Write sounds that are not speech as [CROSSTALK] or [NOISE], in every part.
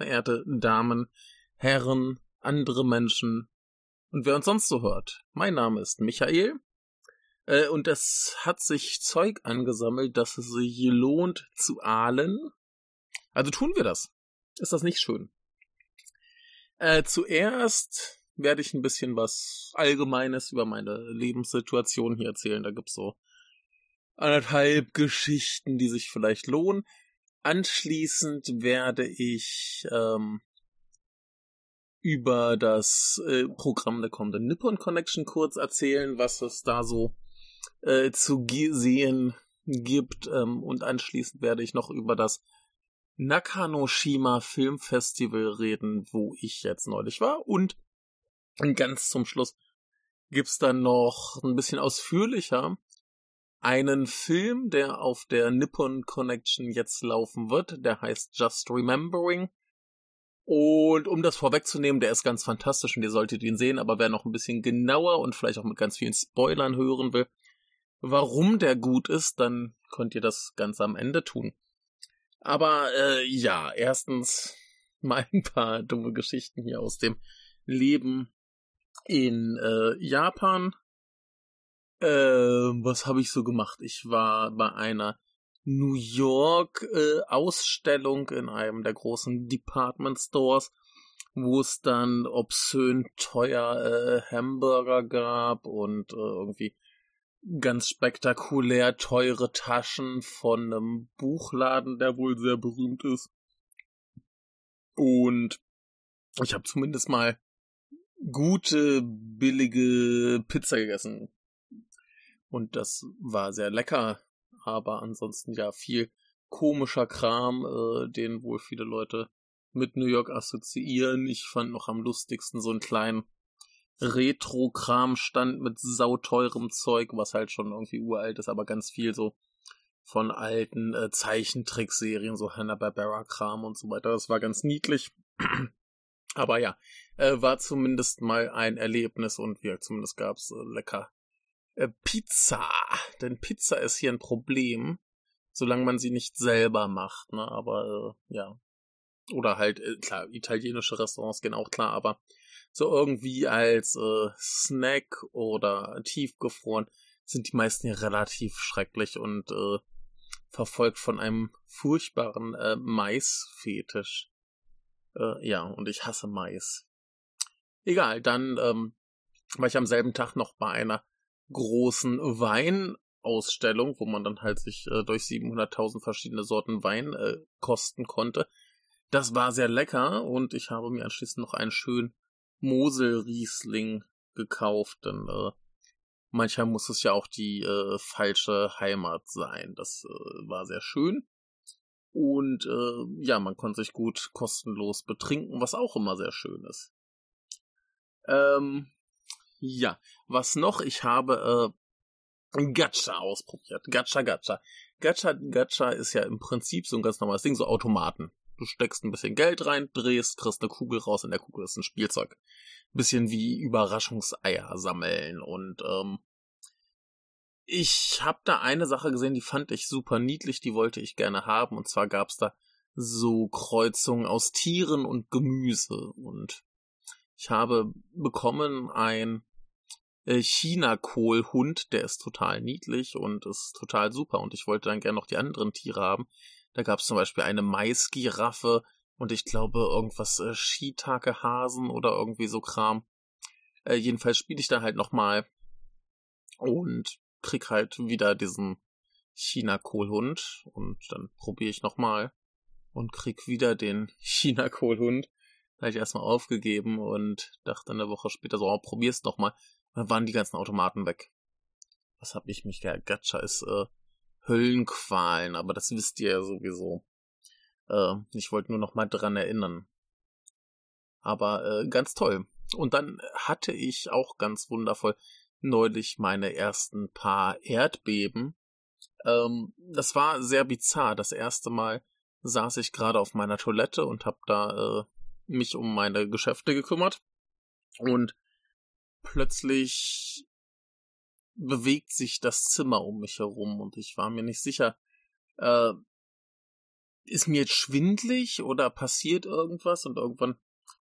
Verehrte Damen, Herren, andere Menschen und wer uns sonst so hört. Mein Name ist Michael äh, und es hat sich Zeug angesammelt, dass es sich lohnt zu ahlen. Also tun wir das. Ist das nicht schön? Äh, zuerst werde ich ein bisschen was Allgemeines über meine Lebenssituation hier erzählen. Da gibt's so anderthalb Geschichten, die sich vielleicht lohnen. Anschließend werde ich ähm, über das äh, Programm der kommenden Nippon Connection kurz erzählen, was es da so äh, zu sehen gibt. Ähm, und anschließend werde ich noch über das Nakanoshima Filmfestival reden, wo ich jetzt neulich war. Und ganz zum Schluss gibt's dann noch ein bisschen ausführlicher einen Film, der auf der Nippon Connection jetzt laufen wird. Der heißt Just Remembering. Und um das vorwegzunehmen, der ist ganz fantastisch und ihr solltet ihn sehen, aber wer noch ein bisschen genauer und vielleicht auch mit ganz vielen Spoilern hören will, warum der gut ist, dann könnt ihr das ganz am Ende tun. Aber äh, ja, erstens [LAUGHS] mal ein paar dumme Geschichten hier aus dem Leben in äh, Japan. Äh, was habe ich so gemacht? Ich war bei einer New York äh, Ausstellung in einem der großen Department Stores, wo es dann obszön teuer äh, Hamburger gab und äh, irgendwie ganz spektakulär teure Taschen von einem Buchladen, der wohl sehr berühmt ist. Und ich habe zumindest mal gute, billige Pizza gegessen. Und das war sehr lecker, aber ansonsten ja viel komischer Kram, äh, den wohl viele Leute mit New York assoziieren. Ich fand noch am lustigsten so einen kleinen Retro-Kram stand mit sauteurem Zeug, was halt schon irgendwie uralt ist, aber ganz viel so von alten äh, Zeichentrickserien, so Hanna-Barbera-Kram und so weiter. Das war ganz niedlich. [CLEARS THROAT] aber ja, äh, war zumindest mal ein Erlebnis und ja, zumindest gab's äh, lecker äh, Pizza. Denn Pizza ist hier ein Problem, solange man sie nicht selber macht, ne? Aber äh, ja. Oder halt, äh, klar, italienische Restaurants gehen auch klar, aber so irgendwie als äh, Snack oder tiefgefroren sind die meisten ja relativ schrecklich und äh, verfolgt von einem furchtbaren äh, Maisfetisch. Äh, ja, und ich hasse Mais. Egal, dann ähm, war ich am selben Tag noch bei einer großen Weinausstellung, wo man dann halt sich äh, durch 700.000 verschiedene Sorten Wein äh, kosten konnte. Das war sehr lecker und ich habe mir anschließend noch einen schönen Mosel-Riesling gekauft, denn äh, manchmal muss es ja auch die äh, falsche Heimat sein. Das äh, war sehr schön. Und äh, ja, man konnte sich gut kostenlos betrinken, was auch immer sehr schön ist. Ähm, ja, was noch? Ich habe äh, Gacha ausprobiert. Gacha, Gacha. Gacha, Gacha ist ja im Prinzip so ein ganz normales Ding, so Automaten. Du steckst ein bisschen Geld rein, drehst, kriegst eine Kugel raus, in der Kugel ist ein Spielzeug. Bisschen wie Überraschungseier sammeln und ähm, ich habe da eine Sache gesehen, die fand ich super niedlich, die wollte ich gerne haben und zwar gab's da so Kreuzungen aus Tieren und Gemüse und ich habe bekommen ein China-Kohlhund, der ist total niedlich und ist total super und ich wollte dann gerne noch die anderen Tiere haben. Da gab es zum Beispiel eine Maisgiraffe und ich glaube irgendwas äh, Shiitake-Hasen oder irgendwie so Kram. Äh, jedenfalls spiele ich da halt nochmal und krieg halt wieder diesen China-Kohlhund und dann probiere ich nochmal und krieg wieder den [LAUGHS] China-Kohlhund. Da habe ich erstmal aufgegeben und dachte eine Woche später so, oh, probier's nochmal. Dann waren die ganzen Automaten weg. Was hab ich mich Gacha ist äh, Höllenqualen, aber das wisst ihr ja sowieso. Äh, ich wollte nur noch mal dran erinnern. Aber äh, ganz toll. Und dann hatte ich auch ganz wundervoll neulich meine ersten paar Erdbeben. Ähm, das war sehr bizarr. Das erste Mal saß ich gerade auf meiner Toilette und habe da äh, mich um meine Geschäfte gekümmert. Und plötzlich bewegt sich das Zimmer um mich herum und ich war mir nicht sicher, äh, ist mir jetzt schwindlig oder passiert irgendwas und irgendwann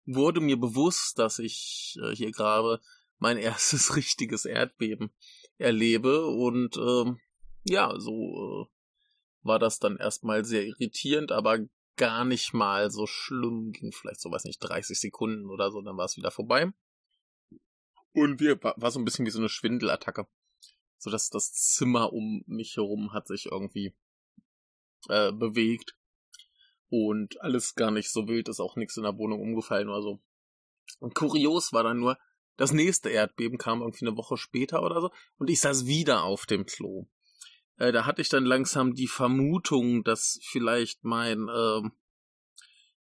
wurde mir bewusst, dass ich äh, hier gerade mein [LAUGHS] erstes richtiges Erdbeben erlebe und ähm, ja, so äh, war das dann erstmal sehr irritierend, aber gar nicht mal so schlimm, ging vielleicht so, weiß nicht, 30 Sekunden oder so, dann war es wieder vorbei. Und wir, war, so ein bisschen wie so eine Schwindelattacke. So dass das Zimmer um mich herum hat sich irgendwie äh, bewegt. Und alles gar nicht so wild, ist auch nichts in der Wohnung umgefallen oder so. Und kurios war dann nur, das nächste Erdbeben kam irgendwie eine Woche später oder so und ich saß wieder auf dem Klo. Äh, da hatte ich dann langsam die Vermutung, dass vielleicht mein äh,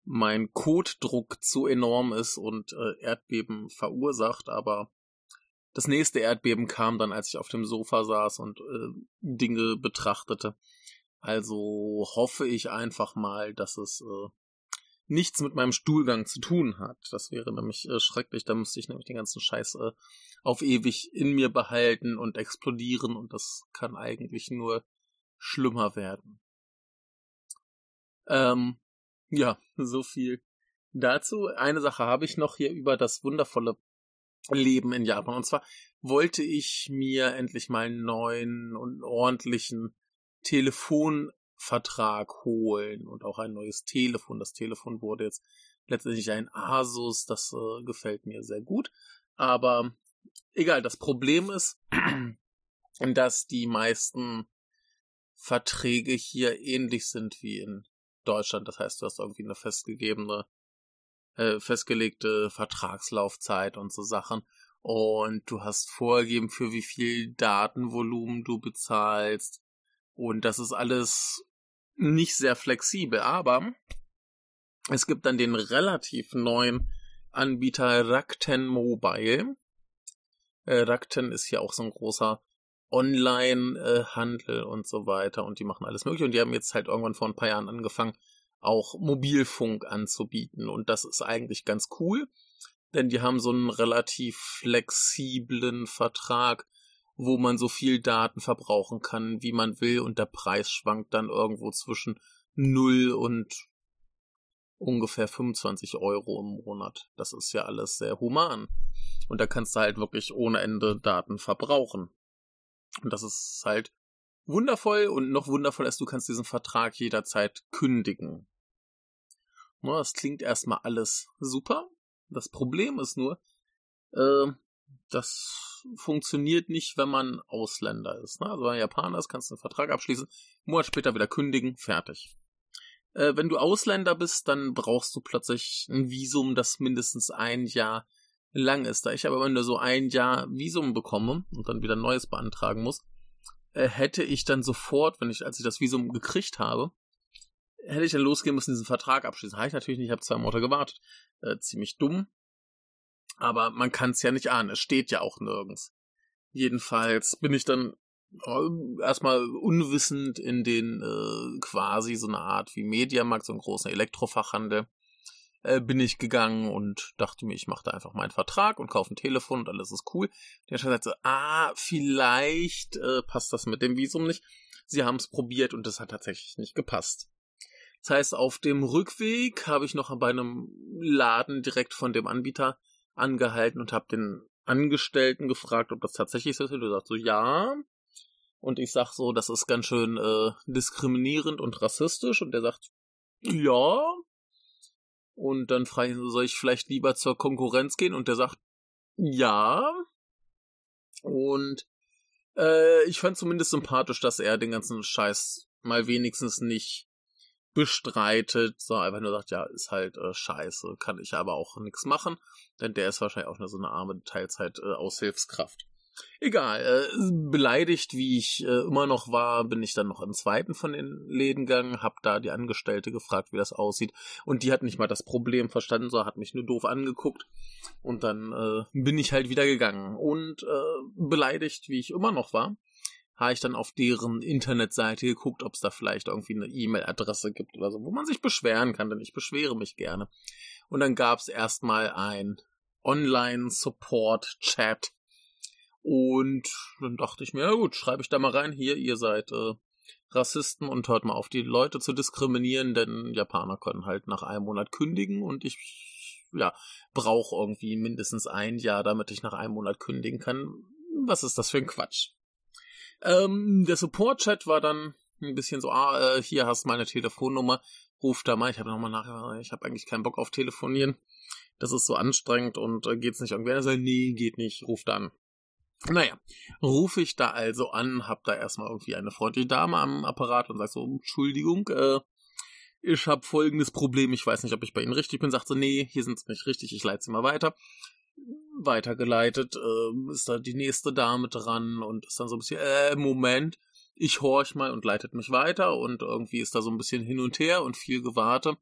mein Kotdruck zu enorm ist und äh, Erdbeben verursacht, aber das nächste Erdbeben kam dann, als ich auf dem Sofa saß und äh, Dinge betrachtete. Also hoffe ich einfach mal, dass es äh, nichts mit meinem Stuhlgang zu tun hat. Das wäre nämlich äh, schrecklich. Da müsste ich nämlich den ganzen Scheiß äh, auf ewig in mir behalten und explodieren und das kann eigentlich nur schlimmer werden. Ähm, ja, so viel dazu. Eine Sache habe ich noch hier über das wundervolle Leben in Japan. Und zwar wollte ich mir endlich mal einen neuen und ordentlichen Telefonvertrag holen und auch ein neues Telefon. Das Telefon wurde jetzt letztendlich ein Asus, das äh, gefällt mir sehr gut. Aber egal, das Problem ist, [CLEARS THROAT] dass die meisten Verträge hier ähnlich sind wie in Deutschland. Das heißt, du hast irgendwie eine festgegebene, äh, festgelegte Vertragslaufzeit und so Sachen. Und du hast vorgegeben, für wie viel Datenvolumen du bezahlst. Und das ist alles nicht sehr flexibel. Aber es gibt dann den relativ neuen Anbieter Rakten Mobile. Äh, Rakten ist hier auch so ein großer Online-Handel und so weiter und die machen alles mögliche und die haben jetzt halt irgendwann vor ein paar Jahren angefangen, auch Mobilfunk anzubieten und das ist eigentlich ganz cool, denn die haben so einen relativ flexiblen Vertrag, wo man so viel Daten verbrauchen kann, wie man will und der Preis schwankt dann irgendwo zwischen 0 und ungefähr 25 Euro im Monat. Das ist ja alles sehr human. Und da kannst du halt wirklich ohne Ende Daten verbrauchen. Und das ist halt wundervoll und noch wundervoller ist, du kannst diesen Vertrag jederzeit kündigen. Das klingt erstmal alles super. Das Problem ist nur, äh, das funktioniert nicht, wenn man Ausländer ist. Ne? Also wenn man Japaner ist, kannst du einen Vertrag abschließen, einen Monat später wieder kündigen, fertig. Äh, wenn du Ausländer bist, dann brauchst du plötzlich ein Visum, das mindestens ein Jahr lang ist. Da ich aber nur so ein Jahr Visum bekomme und dann wieder neues beantragen muss, äh, hätte ich dann sofort, wenn ich, als ich das Visum gekriegt habe, hätte ich dann losgehen müssen, diesen Vertrag abschließen. Habe ich natürlich nicht, ich habe zwei Monate gewartet. Äh, ziemlich dumm. Aber man kann es ja nicht ahnen. Es steht ja auch nirgends. Jedenfalls bin ich dann äh, erstmal unwissend in den äh, quasi so eine Art wie Mediamarkt, so einen großen Elektrofachhandel äh, bin ich gegangen und dachte mir, ich mache da einfach meinen Vertrag und kaufe ein Telefon und alles ist cool. Der Chef sagte, ah, vielleicht äh, passt das mit dem Visum nicht. Sie haben es probiert und das hat tatsächlich nicht gepasst. Das heißt, auf dem Rückweg habe ich noch bei einem Laden direkt von dem Anbieter angehalten und habe den Angestellten gefragt, ob das tatsächlich so ist. Und er sagt so, ja. Und ich sag so, das ist ganz schön äh, diskriminierend und rassistisch. Und der sagt, ja, und dann frage ich, soll ich vielleicht lieber zur Konkurrenz gehen? Und der sagt, ja. Und äh, ich fand zumindest sympathisch, dass er den ganzen Scheiß mal wenigstens nicht bestreitet, sondern einfach nur sagt, ja, ist halt äh, scheiße, kann ich aber auch nichts machen, denn der ist wahrscheinlich auch nur so eine arme Teilzeit-Aushilfskraft. Äh, Egal, äh, beleidigt wie ich äh, immer noch war, bin ich dann noch im zweiten von den Läden gegangen, hab da die Angestellte gefragt, wie das aussieht. Und die hat nicht mal das Problem verstanden, so hat mich nur doof angeguckt. Und dann äh, bin ich halt wieder gegangen. Und äh, beleidigt wie ich immer noch war, habe ich dann auf deren Internetseite geguckt, ob es da vielleicht irgendwie eine E-Mail-Adresse gibt oder so, wo man sich beschweren kann, denn ich beschwere mich gerne. Und dann gab es erstmal ein Online-Support-Chat und dann dachte ich mir, ja gut, schreibe ich da mal rein, hier, ihr seid äh, Rassisten und hört mal auf, die Leute zu diskriminieren, denn Japaner können halt nach einem Monat kündigen und ich ja, brauche irgendwie mindestens ein Jahr, damit ich nach einem Monat kündigen kann. Was ist das für ein Quatsch? Ähm, der Support-Chat war dann ein bisschen so, ah, äh, hier hast meine Telefonnummer, ruf da mal. Ich habe nochmal nach, ich habe eigentlich keinen Bock auf Telefonieren. Das ist so anstrengend und äh, geht's nicht irgendwer? Er nee, geht nicht, ruf dann. Naja, rufe ich da also an, hab da erstmal irgendwie eine freundliche Dame am Apparat und sag so, Entschuldigung, äh, ich habe folgendes Problem, ich weiß nicht, ob ich bei Ihnen richtig bin, sagt so, nee, hier sind Sie nicht richtig, ich leite Sie mal weiter. Weitergeleitet, äh, ist da die nächste Dame dran und ist dann so ein bisschen, äh, Moment, ich horch mal und leitet mich weiter und irgendwie ist da so ein bisschen hin und her und viel Gewarte.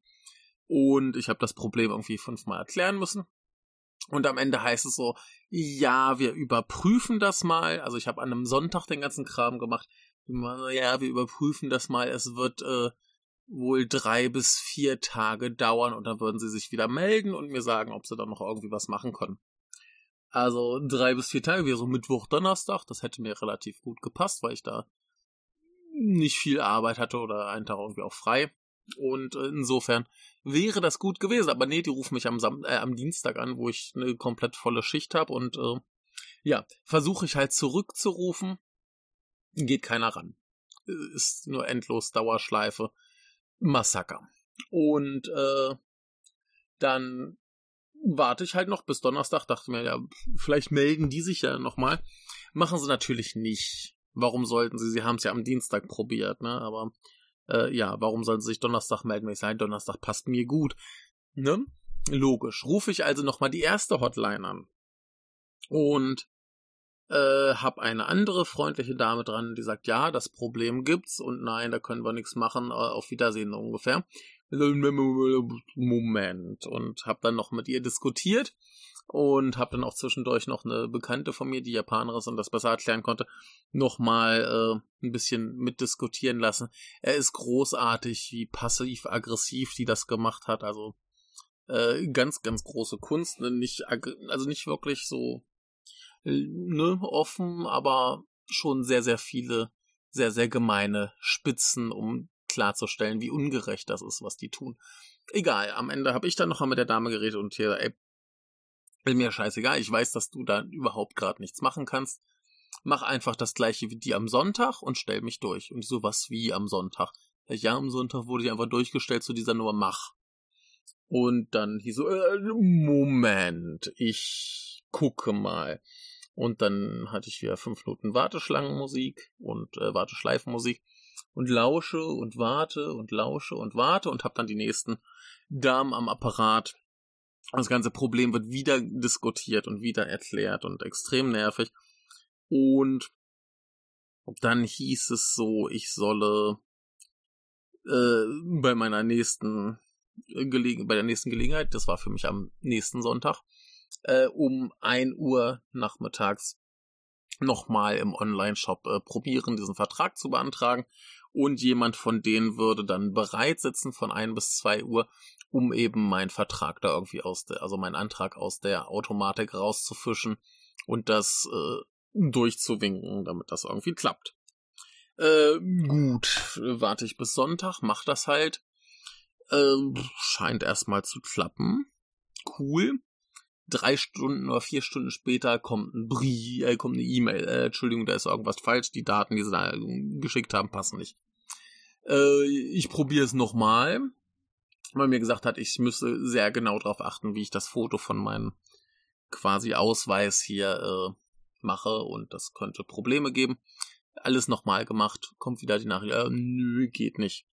Und ich habe das Problem irgendwie fünfmal erklären müssen. Und am Ende heißt es so, ja, wir überprüfen das mal. Also ich habe an einem Sonntag den ganzen Kram gemacht. Ja, wir überprüfen das mal. Es wird äh, wohl drei bis vier Tage dauern und dann würden sie sich wieder melden und mir sagen, ob sie dann noch irgendwie was machen können. Also drei bis vier Tage wäre so Mittwoch, Donnerstag. Das hätte mir relativ gut gepasst, weil ich da nicht viel Arbeit hatte oder einen Tag irgendwie auch frei. Und äh, insofern wäre das gut gewesen. Aber nee, die rufen mich am, Sam äh, am Dienstag an, wo ich eine komplett volle Schicht habe. Und äh, ja, versuche ich halt zurückzurufen. Geht keiner ran. Ist nur endlos Dauerschleife. Massaker. Und äh, dann warte ich halt noch bis Donnerstag, dachte mir, ja, vielleicht melden die sich ja nochmal. Machen sie natürlich nicht. Warum sollten sie? Sie haben es ja am Dienstag probiert, ne? Aber äh, ja, warum sollen sie sich Donnerstag melden, wenn ich sage, Donnerstag passt mir gut? Ne? Logisch. Rufe ich also nochmal die erste Hotline an. Und äh, hab eine andere freundliche Dame dran, die sagt, ja, das Problem gibt's und nein, da können wir nichts machen, äh, auf Wiedersehen ungefähr. Moment. Und hab dann noch mit ihr diskutiert und hab dann auch zwischendurch noch eine Bekannte von mir, die Japanerin ist und das besser erklären konnte, nochmal äh, ein bisschen mitdiskutieren lassen. Er ist großartig, wie passiv-aggressiv die das gemacht hat. Also äh, ganz, ganz große Kunst. Ne? Nicht, also nicht wirklich so ne, offen, aber schon sehr, sehr viele, sehr, sehr gemeine Spitzen, um klarzustellen, wie ungerecht das ist, was die tun. Egal, am Ende habe ich dann noch mal mit der Dame geredet und hier, ey, will mir scheißegal, ich weiß, dass du da überhaupt gerade nichts machen kannst. Mach einfach das gleiche wie die am Sonntag und stell mich durch. Und so was wie am Sonntag. Ja, am Sonntag wurde ich einfach durchgestellt zu dieser Nummer Mach. Und dann hieß so, äh, Moment, ich gucke mal. Und dann hatte ich wieder fünf Minuten Warteschlangenmusik und äh, Warteschleifenmusik und lausche und warte und lausche und warte und habe dann die nächsten Damen am Apparat. Das ganze Problem wird wieder diskutiert und wieder erklärt und extrem nervig. Und dann hieß es so, ich solle äh, bei meiner nächsten Gelegen bei der nächsten Gelegenheit, das war für mich am nächsten Sonntag, äh, um ein Uhr nachmittags nochmal im Online-Shop äh, probieren, diesen Vertrag zu beantragen. Und jemand von denen würde dann bereit sitzen von ein bis zwei Uhr, um eben meinen Vertrag da irgendwie aus der, also meinen Antrag aus der Automatik rauszufischen und das äh, durchzuwinken, damit das irgendwie klappt. Äh, gut, warte ich bis Sonntag, mach das halt. Äh, scheint erstmal zu klappen. Cool drei Stunden oder vier Stunden später kommt ein Brief, äh, kommt eine E-Mail, äh, Entschuldigung, da ist irgendwas falsch, die Daten, die sie da geschickt haben, passen nicht. Äh, ich probiere es nochmal, weil mir gesagt hat, ich müsse sehr genau darauf achten, wie ich das Foto von meinem quasi Ausweis hier äh, mache und das könnte Probleme geben. Alles nochmal gemacht, kommt wieder die Nachricht, äh, nö, geht nicht.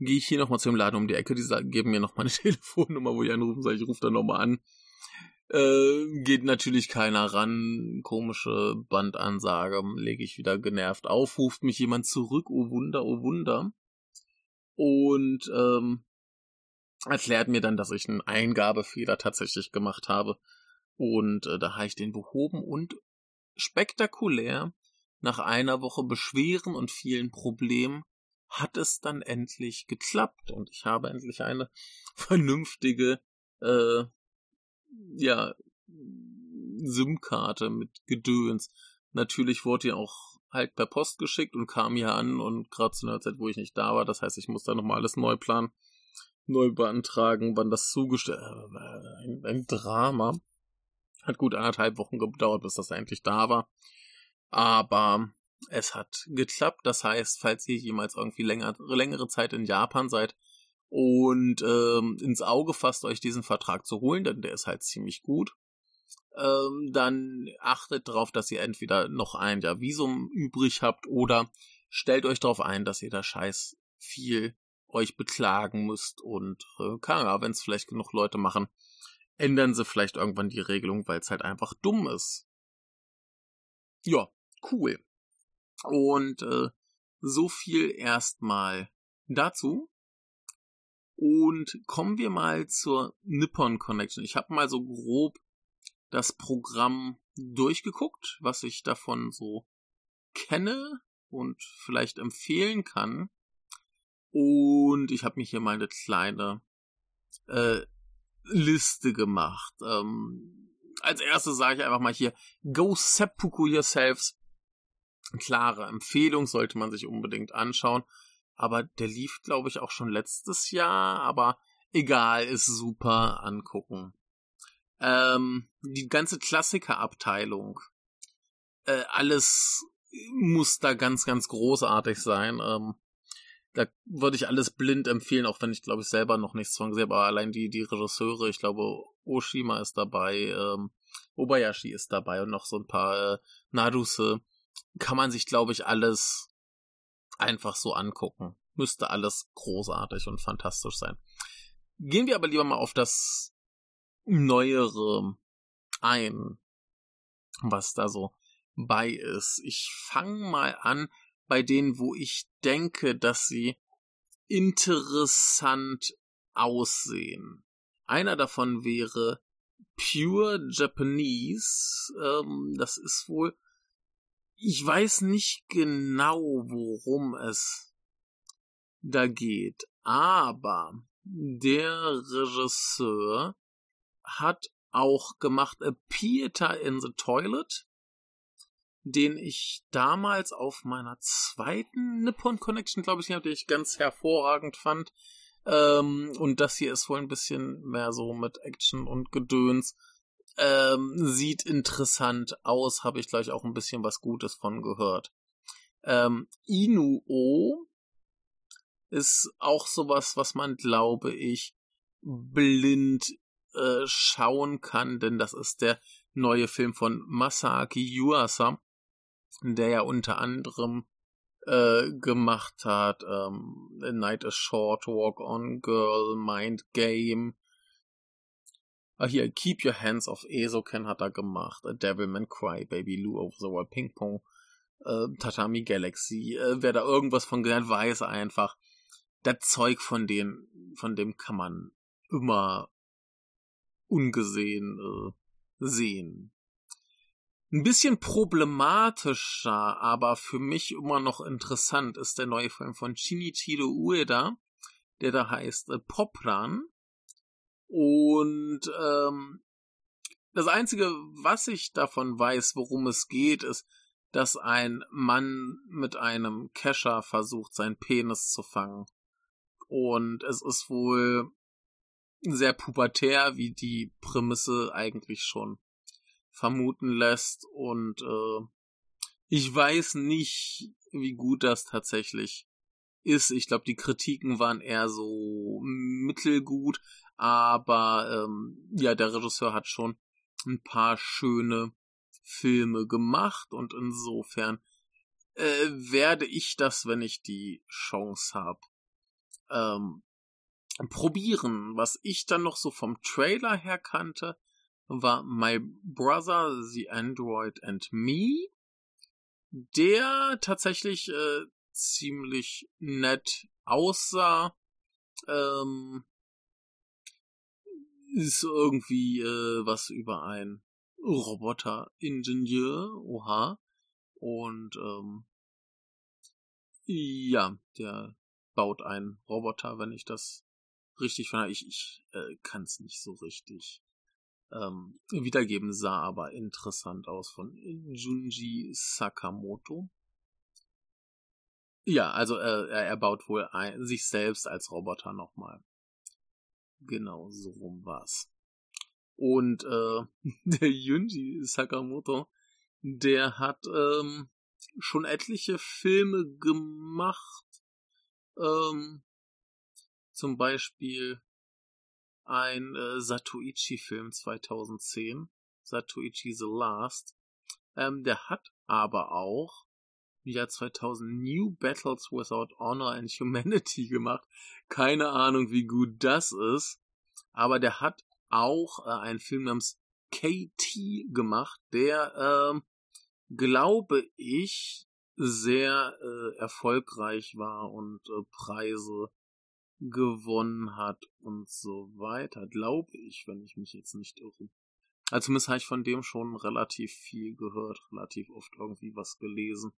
Gehe ich hier nochmal zu dem Laden um die Ecke, die sagen, geben mir noch meine [LAUGHS] Telefonnummer, wo ich anrufen soll, ich rufe dann nochmal an äh, geht natürlich keiner ran. Komische Bandansage. Lege ich wieder genervt auf. Ruft mich jemand zurück. Oh Wunder, oh Wunder. Und ähm, erklärt mir dann, dass ich einen Eingabefehler tatsächlich gemacht habe. Und äh, da habe ich den behoben und spektakulär nach einer Woche Beschweren und vielen Problemen hat es dann endlich geklappt und ich habe endlich eine [LAUGHS] vernünftige äh, ja, SIM-Karte mit Gedöns. Natürlich wurde ja auch halt per Post geschickt und kam hier an und gerade zu einer Zeit, wo ich nicht da war. Das heißt, ich muss da nochmal alles neu planen, neu beantragen, wann das zugestellt. Äh, ein, ein Drama. Hat gut anderthalb Wochen gedauert, bis das endlich da war. Aber es hat geklappt. Das heißt, falls ihr jemals irgendwie länger, längere Zeit in Japan seid und ähm, ins Auge fasst, euch diesen Vertrag zu holen, denn der ist halt ziemlich gut, ähm, dann achtet darauf, dass ihr entweder noch ein Jahr Visum übrig habt oder stellt euch darauf ein, dass ihr da scheiß viel euch beklagen müsst und äh, ja, wenn es vielleicht genug Leute machen, ändern sie vielleicht irgendwann die Regelung, weil es halt einfach dumm ist. Ja, cool. Und äh, so viel erstmal dazu. Und kommen wir mal zur Nippon Connection. Ich habe mal so grob das Programm durchgeguckt, was ich davon so kenne und vielleicht empfehlen kann. Und ich habe mir hier mal eine kleine äh, Liste gemacht. Ähm, als erstes sage ich einfach mal hier, go seppuku yourselves. Klare Empfehlung sollte man sich unbedingt anschauen. Aber der lief, glaube ich, auch schon letztes Jahr. Aber egal, ist super angucken. Ähm, die ganze Klassikerabteilung. Äh, alles muss da ganz, ganz großartig sein. Ähm, da würde ich alles blind empfehlen, auch wenn ich glaube ich selber noch nichts von gesehen habe. Aber allein die, die Regisseure, ich glaube, Oshima ist dabei, ähm, Obayashi ist dabei und noch so ein paar äh, Naruse. Kann man sich, glaube ich, alles einfach so angucken. Müsste alles großartig und fantastisch sein. Gehen wir aber lieber mal auf das Neuere ein, was da so bei ist. Ich fange mal an bei denen, wo ich denke, dass sie interessant aussehen. Einer davon wäre Pure Japanese. Ähm, das ist wohl. Ich weiß nicht genau, worum es da geht, aber der Regisseur hat auch gemacht A Theater in the Toilet, den ich damals auf meiner zweiten Nippon Connection, glaube ich, den ich ganz hervorragend fand. Ähm, und das hier ist wohl ein bisschen mehr so mit Action und Gedöns. Ähm, sieht interessant aus, habe ich gleich auch ein bisschen was Gutes von gehört. Ähm, Inuo ist auch sowas, was man, glaube ich, blind äh, schauen kann, denn das ist der neue Film von Masaaki Yuasa, der ja unter anderem äh, gemacht hat ähm, A Night is Short, Walk on Girl, Mind Game. Ah, hier, Keep Your Hands Off Esoken hat er gemacht. A Devilman Cry, Baby Lou Over the World Ping Pong, äh, Tatami Galaxy. Äh, wer da irgendwas von gehört, weiß einfach, das Zeug von dem, von dem kann man immer ungesehen äh, sehen. Ein bisschen problematischer, aber für mich immer noch interessant ist der neue Film von Shinichiro Ueda, der da heißt äh, Popran. Und ähm, das Einzige, was ich davon weiß, worum es geht, ist, dass ein Mann mit einem Kescher versucht, seinen Penis zu fangen. Und es ist wohl sehr pubertär, wie die Prämisse eigentlich schon vermuten lässt. Und äh, ich weiß nicht, wie gut das tatsächlich ist. Ich glaube, die Kritiken waren eher so mittelgut, aber ähm, ja, der Regisseur hat schon ein paar schöne Filme gemacht und insofern äh, werde ich das, wenn ich die Chance habe, ähm, probieren. Was ich dann noch so vom Trailer her kannte, war My Brother, The Android and Me, der tatsächlich äh, ziemlich nett aussah. Ähm, ist irgendwie äh, was über ein Roboter-Ingenieur, oha. Und ähm, ja, der baut einen Roboter, wenn ich das richtig fand. Ich, ich äh, kann es nicht so richtig ähm, wiedergeben, sah aber interessant aus von Junji Sakamoto. Ja, also äh, er baut wohl ein, sich selbst als Roboter nochmal. Genau, so rum war's. Und äh, [LAUGHS] der Junji Sakamoto, der hat ähm, schon etliche Filme gemacht. Ähm, zum Beispiel ein äh, Satoichi-Film 2010, Satoichi The Last. Ähm, der hat aber auch im Jahr 2000 New Battles Without Honor and Humanity [LAUGHS] gemacht. Keine Ahnung, wie gut das ist. Aber der hat auch äh, einen Film namens KT gemacht, der, äh, glaube ich, sehr äh, erfolgreich war und äh, Preise gewonnen hat und so weiter, glaube ich, wenn ich mich jetzt nicht irre. Also zumindest habe ich von dem schon relativ viel gehört, relativ oft irgendwie was gelesen.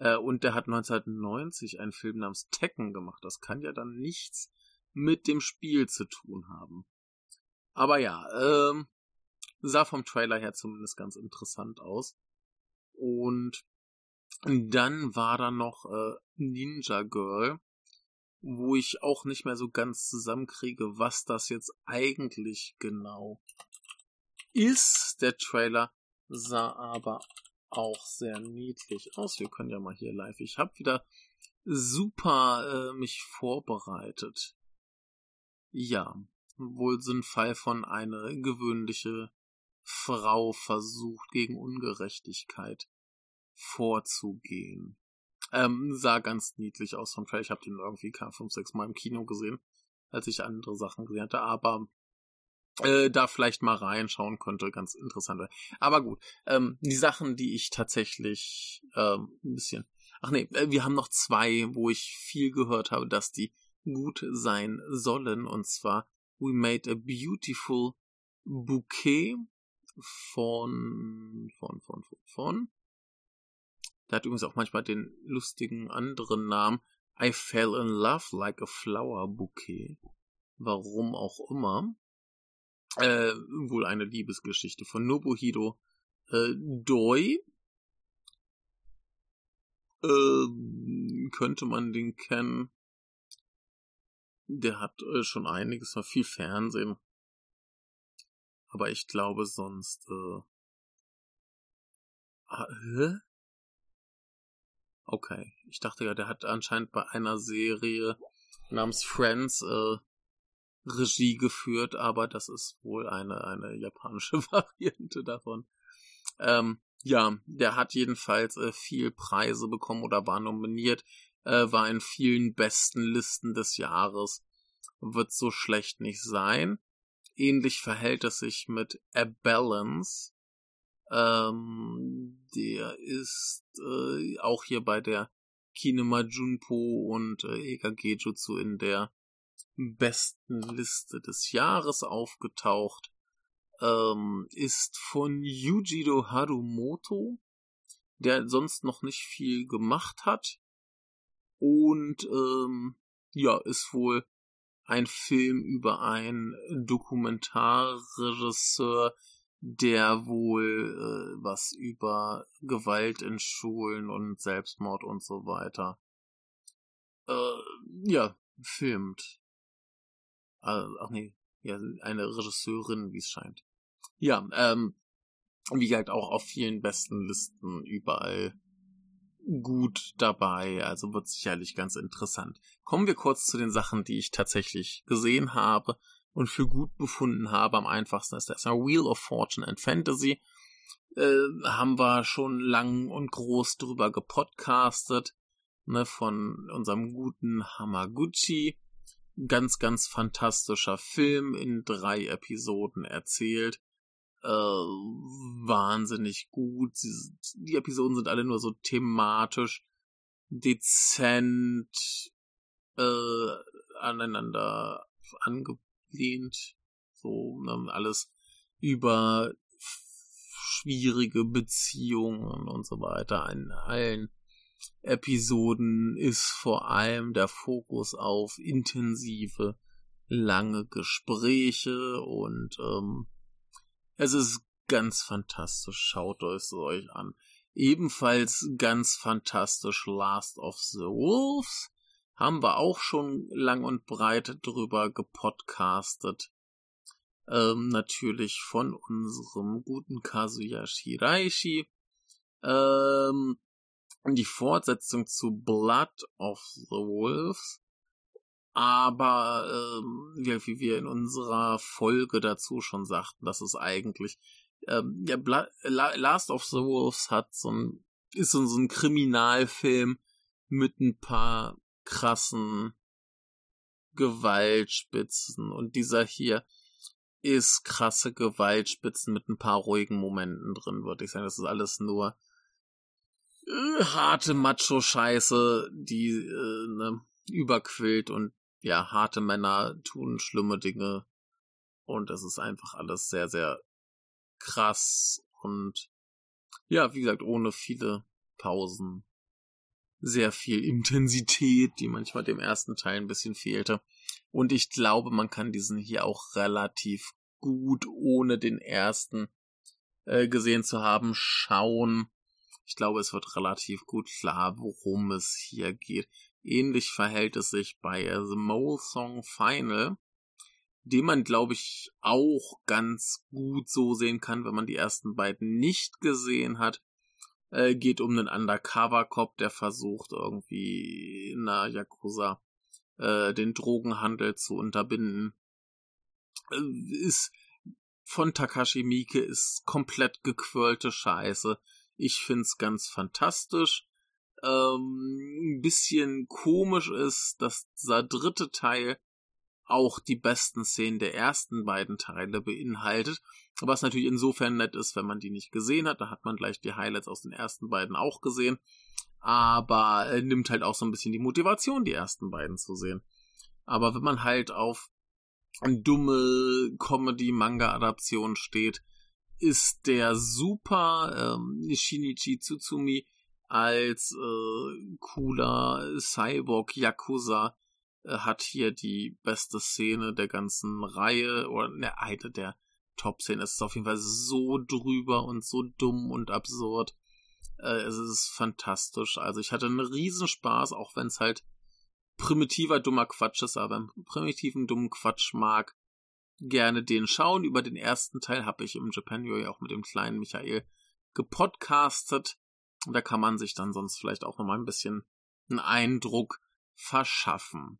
Äh, und der hat 1990 einen Film namens Tekken gemacht. Das kann ja dann nichts mit dem Spiel zu tun haben. Aber ja, ähm, sah vom Trailer her zumindest ganz interessant aus. Und dann war da noch äh, Ninja Girl, wo ich auch nicht mehr so ganz zusammenkriege, was das jetzt eigentlich genau ist. Der Trailer sah aber auch sehr niedlich aus. Wir können ja mal hier live. Ich habe wieder super äh, mich vorbereitet. Ja, wohl Fall von eine gewöhnliche Frau versucht gegen Ungerechtigkeit vorzugehen. Ähm, sah ganz niedlich aus vom Trailer. Ich habe den irgendwie fünf, sechs Mal im Kino gesehen, als ich andere Sachen gesehen hatte. Aber äh, da vielleicht mal reinschauen könnte, ganz interessant. Aber gut, ähm, die Sachen, die ich tatsächlich ähm, ein bisschen. Ach nee, äh, wir haben noch zwei, wo ich viel gehört habe, dass die gut sein sollen. Und zwar We Made a Beautiful Bouquet von von von von, von der hat übrigens auch manchmal den lustigen anderen Namen I fell in love like a flower bouquet. Warum auch immer. Äh, wohl eine Liebesgeschichte von Nobuhiro äh, Doi. Äh, könnte man den kennen. Der hat äh, schon einiges, noch viel Fernsehen. Aber ich glaube sonst, äh, ah, hä? Okay. Ich dachte ja, der hat anscheinend bei einer Serie namens Friends äh, Regie geführt, aber das ist wohl eine, eine japanische [LAUGHS] Variante davon. Ähm, ja, der hat jedenfalls äh, viel Preise bekommen oder war nominiert, äh, war in vielen besten Listen des Jahres. Wird so schlecht nicht sein. Ähnlich verhält es sich mit A Balance, ähm, der ist äh, auch hier bei der Kinema Junpo und äh, Ega Gejutsu in der besten Liste des Jahres aufgetaucht. Ähm, ist von Yujiro Harumoto, der sonst noch nicht viel gemacht hat. Und ähm, ja, ist wohl ein Film über einen Dokumentarregisseur, der wohl äh, was über Gewalt in Schulen und Selbstmord und so weiter äh, ja filmt. Äh, ach nee, ja eine Regisseurin, wie es scheint. Ja, ähm, wie halt auch auf vielen besten Listen überall gut dabei, also wird sicherlich ganz interessant. Kommen wir kurz zu den Sachen, die ich tatsächlich gesehen habe und für gut befunden habe. Am einfachsten ist das Wheel of Fortune and Fantasy. Äh, haben wir schon lang und groß drüber gepodcastet, ne, von unserem guten Hamaguchi. Ganz, ganz fantastischer Film in drei Episoden erzählt. Äh, wahnsinnig gut. Die Episoden sind alle nur so thematisch dezent äh, aneinander angebracht lehnt. So, ne, alles über schwierige Beziehungen und so weiter. In allen Episoden ist vor allem der Fokus auf intensive, lange Gespräche und ähm, es ist ganz fantastisch. Schaut euch es euch an. Ebenfalls ganz fantastisch Last of the Wolves. Haben wir auch schon lang und breit drüber gepodcastet. Ähm, natürlich von unserem guten Kazuya Shiraishi. Ähm, die Fortsetzung zu Blood of the Wolves. Aber ähm, wie, wie wir in unserer Folge dazu schon sagten, das ist eigentlich ähm, ja, Bla La Last of the Wolves hat so ein ist so ein Kriminalfilm mit ein paar krassen Gewaltspitzen und dieser hier ist krasse Gewaltspitzen mit ein paar ruhigen Momenten drin, würde ich sagen. Das ist alles nur äh, harte Macho-Scheiße, die äh, ne, überquillt und ja, harte Männer tun schlimme Dinge und es ist einfach alles sehr, sehr krass und ja, wie gesagt, ohne viele Pausen. Sehr viel Intensität, die manchmal dem ersten Teil ein bisschen fehlte. Und ich glaube, man kann diesen hier auch relativ gut, ohne den ersten äh, gesehen zu haben, schauen. Ich glaube, es wird relativ gut klar, worum es hier geht. Ähnlich verhält es sich bei The Mole Song Final, den man, glaube ich, auch ganz gut so sehen kann, wenn man die ersten beiden nicht gesehen hat. Äh, geht um einen Undercover-Cop, der versucht, irgendwie in der Yakuza äh, den Drogenhandel zu unterbinden. Äh, ist von Takashi Miike ist komplett gequirlte Scheiße. Ich find's ganz fantastisch. Ähm, ein bisschen komisch ist, dass dieser dritte Teil auch die besten Szenen der ersten beiden Teile beinhaltet. Was natürlich insofern nett ist, wenn man die nicht gesehen hat. Da hat man gleich die Highlights aus den ersten beiden auch gesehen. Aber er nimmt halt auch so ein bisschen die Motivation, die ersten beiden zu sehen. Aber wenn man halt auf dumme Comedy-Manga-Adaption steht, ist der super ähm, Shinichi Tsutsumi als äh, cooler Cyborg-Yakuza äh, hat hier die beste Szene der ganzen Reihe oder ne, eine der Top-Szenen. Es ist auf jeden Fall so drüber und so dumm und absurd. Äh, es ist fantastisch. Also ich hatte einen Riesenspaß, auch wenn es halt primitiver, dummer Quatsch ist, aber wenn primitiven, dummen Quatsch mag, gerne den schauen. Über den ersten Teil habe ich im Japan ja auch mit dem kleinen Michael gepodcastet. Da kann man sich dann sonst vielleicht auch nochmal ein bisschen einen Eindruck verschaffen.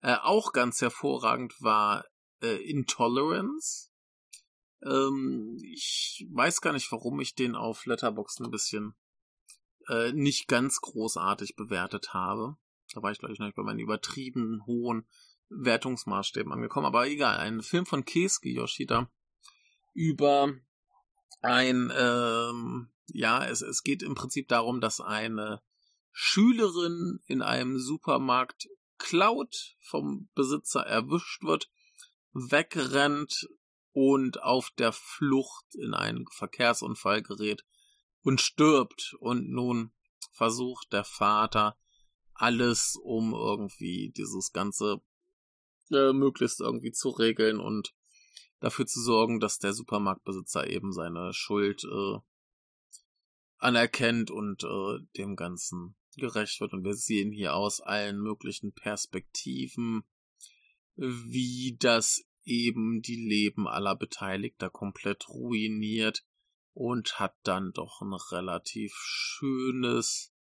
Äh, auch ganz hervorragend war äh, Intolerance. Ähm, ich weiß gar nicht, warum ich den auf Letterboxd ein bisschen äh, nicht ganz großartig bewertet habe. Da war ich, glaube ich, noch nicht bei meinen übertrieben hohen Wertungsmaßstäben angekommen. Aber egal, ein Film von Keisuke Yoshida über ein, ähm, ja, es, es geht im Prinzip darum, dass eine Schülerin in einem Supermarkt klaut, vom Besitzer erwischt wird, wegrennt und auf der Flucht in einen Verkehrsunfall gerät und stirbt. Und nun versucht der Vater alles, um irgendwie dieses Ganze äh, möglichst irgendwie zu regeln und dafür zu sorgen, dass der Supermarktbesitzer eben seine Schuld äh, anerkennt und äh, dem Ganzen gerecht wird. Und wir sehen hier aus allen möglichen Perspektiven, wie das eben die Leben aller Beteiligter komplett ruiniert und hat dann doch ein relativ schönes,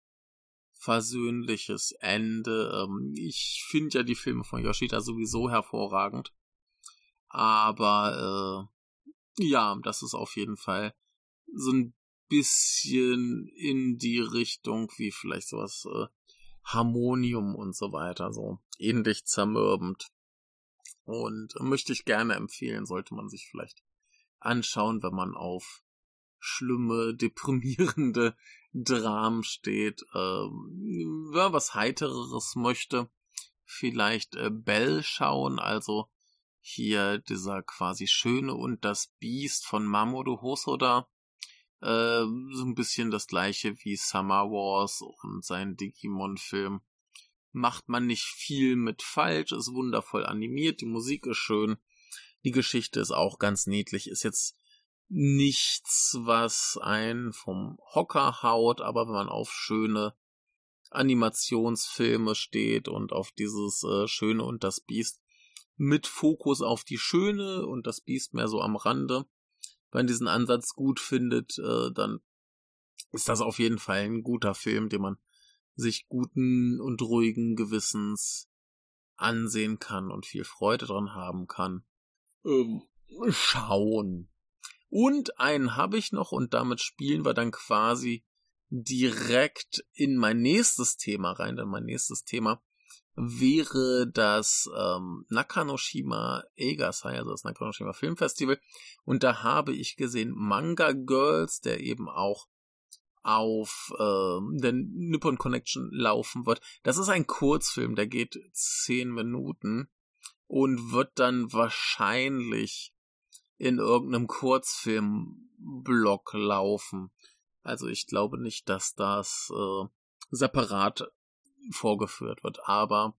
versöhnliches Ende. Ähm, ich finde ja die Filme von Yoshida sowieso hervorragend. Aber äh, ja, das ist auf jeden Fall so ein bisschen in die Richtung wie vielleicht sowas äh, Harmonium und so weiter, so ähnlich zermürbend. Und möchte ich gerne empfehlen, sollte man sich vielleicht anschauen, wenn man auf schlimme, deprimierende [LAUGHS] Dramen steht. Ähm, wer was Heitereres möchte, vielleicht äh, Bell schauen, also hier dieser quasi Schöne und das Biest von Mamoru Hosoda äh, so ein bisschen das gleiche wie Summer Wars und sein Digimon-Film. Macht man nicht viel mit falsch, ist wundervoll animiert, die Musik ist schön, die Geschichte ist auch ganz niedlich, ist jetzt nichts, was einen vom Hocker haut, aber wenn man auf schöne Animationsfilme steht und auf dieses äh, Schöne und das Biest mit Fokus auf die Schöne und das Biest mehr so am Rande. Wenn man diesen Ansatz gut findet, äh, dann ist das auf jeden Fall ein guter Film, den man sich guten und ruhigen Gewissens ansehen kann und viel Freude dran haben kann. Ähm, schauen. Und einen habe ich noch und damit spielen wir dann quasi direkt in mein nächstes Thema rein, denn mein nächstes Thema wäre das ähm, Nakanoshima Eigasai, also das Nakanoshima Filmfestival. Und da habe ich gesehen Manga Girls, der eben auch auf äh, der Nippon Connection laufen wird. Das ist ein Kurzfilm, der geht zehn Minuten und wird dann wahrscheinlich in irgendeinem Kurzfilmblock laufen. Also ich glaube nicht, dass das äh, separat vorgeführt wird, aber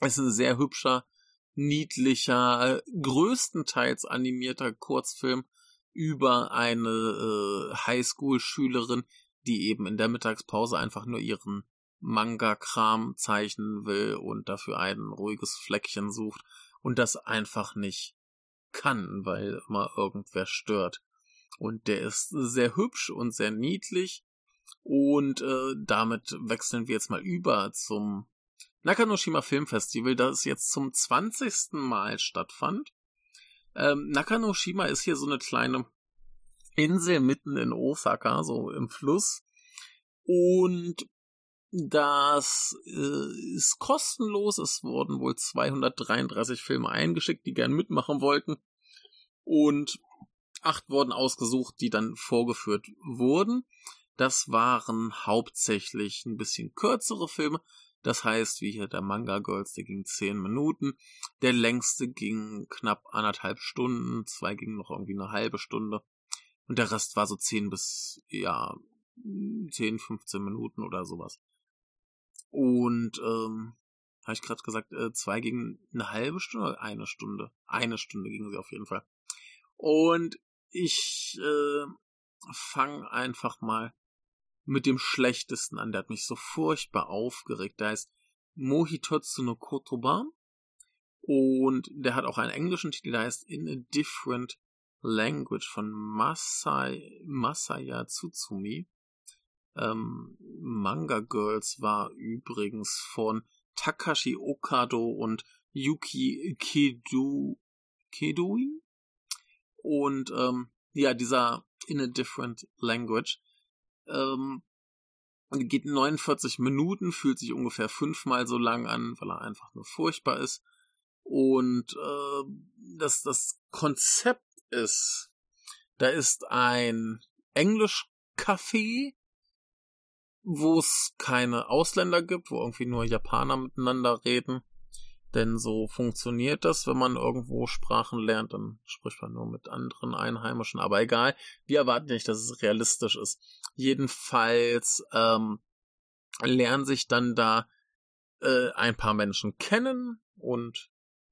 es ist ein sehr hübscher, niedlicher, größtenteils animierter Kurzfilm über eine äh, Highschool-Schülerin, die eben in der Mittagspause einfach nur ihren Manga-Kram zeichnen will und dafür ein ruhiges Fleckchen sucht und das einfach nicht kann, weil immer irgendwer stört. Und der ist sehr hübsch und sehr niedlich. Und äh, damit wechseln wir jetzt mal über zum Nakanoshima Filmfestival, das jetzt zum 20. Mal stattfand. Ähm, Nakanoshima ist hier so eine kleine Insel mitten in Osaka, so im Fluss. Und das äh, ist kostenlos. Es wurden wohl 233 Filme eingeschickt, die gern mitmachen wollten. Und acht wurden ausgesucht, die dann vorgeführt wurden. Das waren hauptsächlich ein bisschen kürzere Filme. Das heißt, wie hier der Manga Girls, der ging zehn Minuten. Der längste ging knapp anderthalb Stunden. Zwei gingen noch irgendwie eine halbe Stunde. Und der Rest war so zehn bis, ja, zehn, 15 Minuten oder sowas. Und, ähm, habe ich gerade gesagt, äh, zwei gingen eine halbe Stunde oder eine Stunde? Eine Stunde gingen sie auf jeden Fall. Und ich äh, fange einfach mal mit dem schlechtesten an. Der hat mich so furchtbar aufgeregt. Der heißt Mohitotsu no Kotoba. Und der hat auch einen englischen Titel, der heißt In a Different Language von Masai, Masaya Tsutsumi. Ähm, Manga Girls war übrigens von Takashi Okado und Yuki Kedu, Kedui. Und ähm, ja, dieser In a Different Language ähm, geht 49 Minuten, fühlt sich ungefähr fünfmal so lang an, weil er einfach nur furchtbar ist. Und äh, das, das Konzept ist, da ist ein Englisch-Café, wo es keine Ausländer gibt, wo irgendwie nur Japaner miteinander reden. Denn so funktioniert das, wenn man irgendwo Sprachen lernt, dann spricht man nur mit anderen Einheimischen. Aber egal, wir erwarten nicht, dass es realistisch ist. Jedenfalls ähm, lernen sich dann da äh, ein paar Menschen kennen und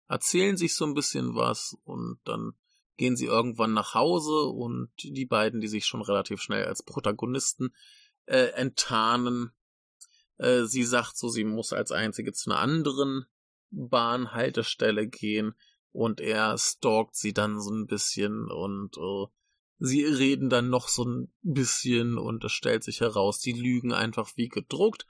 erzählen sich so ein bisschen was und dann gehen sie irgendwann nach Hause und die beiden, die sich schon relativ schnell als Protagonisten äh, enttarnen, äh, sie sagt so, sie muss als einzige zu einer anderen Bahnhaltestelle gehen und er stalkt sie dann so ein bisschen und äh, sie reden dann noch so ein bisschen und es stellt sich heraus, die lügen einfach wie gedruckt.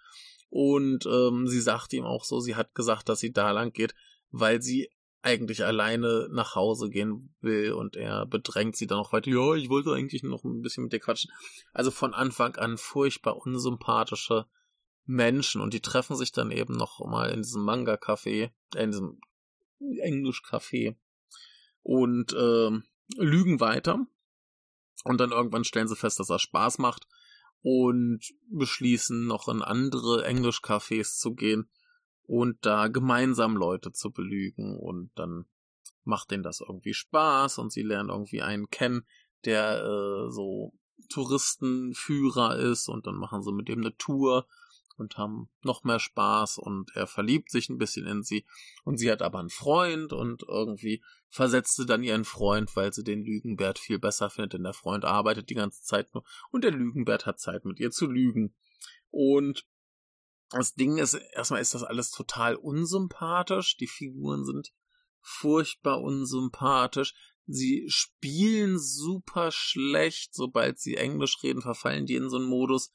Und ähm, sie sagt ihm auch so, sie hat gesagt, dass sie da lang geht, weil sie eigentlich alleine nach Hause gehen will und er bedrängt sie dann noch weiter. Ja, ich wollte eigentlich noch ein bisschen mit dir quatschen. Also von Anfang an furchtbar unsympathische Menschen und die treffen sich dann eben noch mal in diesem Manga-Café, äh, in diesem Englisch-Café und äh, lügen weiter. Und dann irgendwann stellen sie fest, dass er Spaß macht und beschließen noch in andere Englisch-Cafés zu gehen und da gemeinsam Leute zu belügen und dann macht denen das irgendwie Spaß und sie lernen irgendwie einen kennen, der äh, so Touristenführer ist und dann machen sie mit dem eine Tour und haben noch mehr Spaß und er verliebt sich ein bisschen in sie und sie hat aber einen Freund und irgendwie versetzt sie dann ihren Freund, weil sie den Lügenbert viel besser findet, denn der Freund arbeitet die ganze Zeit nur und der Lügenbert hat Zeit mit ihr zu lügen. Und das Ding ist, erstmal ist das alles total unsympathisch, die Figuren sind furchtbar unsympathisch, sie spielen super schlecht, sobald sie Englisch reden, verfallen die in so einen Modus,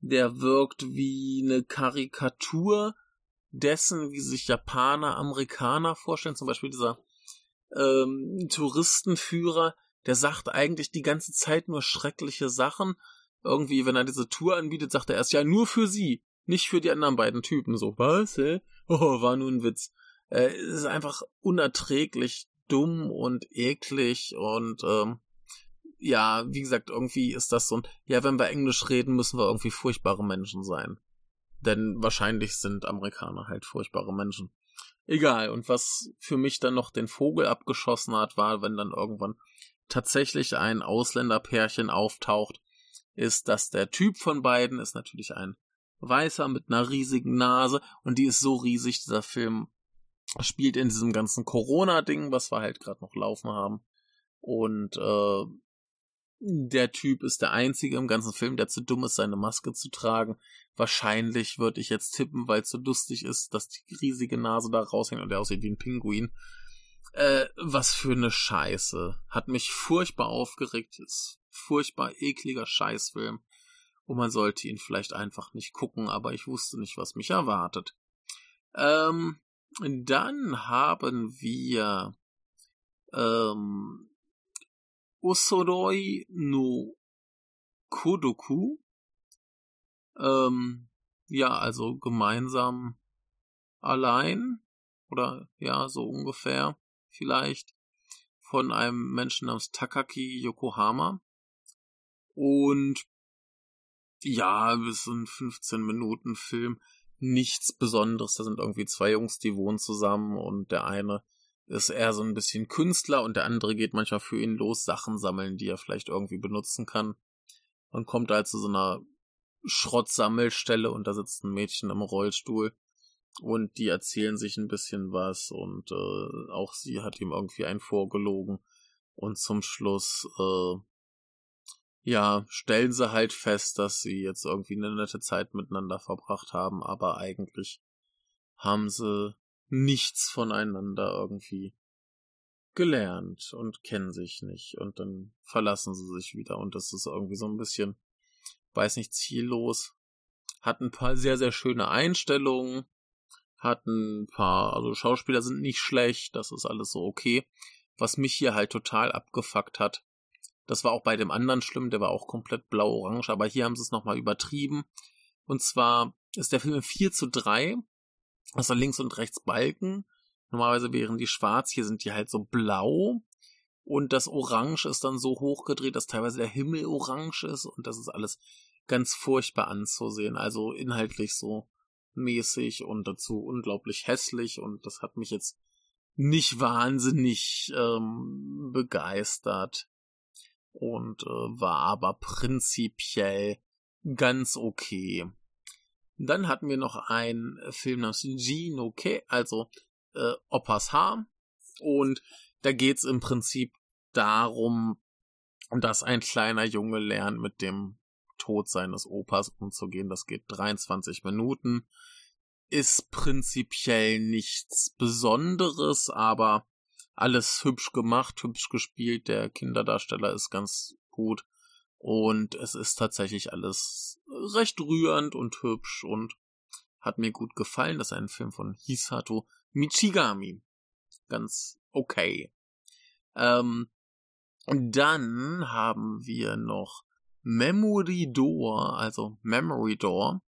der wirkt wie eine Karikatur dessen, wie sich Japaner, Amerikaner vorstellen. Zum Beispiel dieser ähm, Touristenführer, der sagt eigentlich die ganze Zeit nur schreckliche Sachen. Irgendwie, wenn er diese Tour anbietet, sagt er erst ja nur für sie, nicht für die anderen beiden Typen. So, was? Hä? [LAUGHS] Oh, war nur ein Witz. Äh, es ist einfach unerträglich dumm und eklig und ähm, ja, wie gesagt, irgendwie ist das so ein, ja, wenn wir Englisch reden, müssen wir irgendwie furchtbare Menschen sein. Denn wahrscheinlich sind Amerikaner halt furchtbare Menschen. Egal, und was für mich dann noch den Vogel abgeschossen hat, war, wenn dann irgendwann tatsächlich ein Ausländerpärchen auftaucht, ist, dass der Typ von beiden ist natürlich ein Weißer mit einer riesigen Nase und die ist so riesig, dieser Film spielt in diesem ganzen Corona-Ding, was wir halt gerade noch laufen haben. Und äh, der Typ ist der einzige im ganzen Film, der zu dumm ist, seine Maske zu tragen. Wahrscheinlich würde ich jetzt tippen, weil es so lustig ist, dass die riesige Nase da raushängt und der aussieht wie ein Pinguin. Äh, was für eine Scheiße. Hat mich furchtbar aufgeregt. Ist furchtbar ekliger Scheißfilm. Und man sollte ihn vielleicht einfach nicht gucken, aber ich wusste nicht, was mich erwartet. Ähm, dann haben wir ähm, Osoroi no Kodoku. Ähm, ja, also gemeinsam allein oder ja, so ungefähr vielleicht von einem Menschen namens Takaki Yokohama. Und ja, bis ein 15 Minuten Film. Nichts Besonderes. Da sind irgendwie zwei Jungs, die wohnen zusammen und der eine ist eher so ein bisschen Künstler und der andere geht manchmal für ihn los, Sachen sammeln, die er vielleicht irgendwie benutzen kann. Und kommt halt zu so einer Schrottsammelstelle und da sitzt ein Mädchen im Rollstuhl und die erzählen sich ein bisschen was und äh, auch sie hat ihm irgendwie einen vorgelogen und zum Schluss äh, ja stellen sie halt fest, dass sie jetzt irgendwie eine nette Zeit miteinander verbracht haben, aber eigentlich haben sie nichts voneinander irgendwie gelernt und kennen sich nicht und dann verlassen sie sich wieder und das ist irgendwie so ein bisschen, weiß nicht, ziellos. Hat ein paar sehr, sehr schöne Einstellungen, hat ein paar, also Schauspieler sind nicht schlecht, das ist alles so okay. Was mich hier halt total abgefuckt hat, das war auch bei dem anderen schlimm, der war auch komplett blau-orange, aber hier haben sie es nochmal übertrieben. Und zwar ist der Film 4 zu 3 also links und rechts Balken. Normalerweise wären die schwarz, hier sind die halt so blau. Und das Orange ist dann so hochgedreht, dass teilweise der Himmel orange ist und das ist alles ganz furchtbar anzusehen. Also inhaltlich so mäßig und dazu unglaublich hässlich und das hat mich jetzt nicht wahnsinnig ähm, begeistert und äh, war aber prinzipiell ganz okay. Dann hatten wir noch einen Film namens Jinoke, also äh, Opas Haar. Und da geht's im Prinzip darum, dass ein kleiner Junge lernt, mit dem Tod seines Opas umzugehen. Das geht 23 Minuten. Ist prinzipiell nichts Besonderes, aber alles hübsch gemacht, hübsch gespielt. Der Kinderdarsteller ist ganz gut. Und es ist tatsächlich alles recht rührend und hübsch und hat mir gut gefallen. Das ist ein Film von Hisato Michigami. Ganz okay. Ähm, und dann haben wir noch Memory Door, also Memory Door.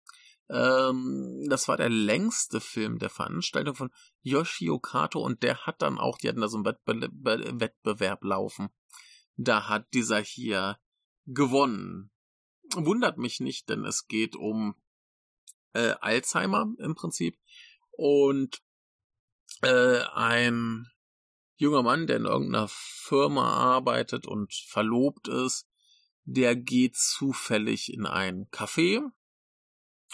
Ähm, das war der längste Film der Veranstaltung von Yoshio Kato und der hat dann auch, die hatten da so einen Wettbe Wettbewerb laufen. Da hat dieser hier gewonnen. Wundert mich nicht, denn es geht um äh, Alzheimer im Prinzip und äh, ein junger Mann, der in irgendeiner Firma arbeitet und verlobt ist, der geht zufällig in ein Café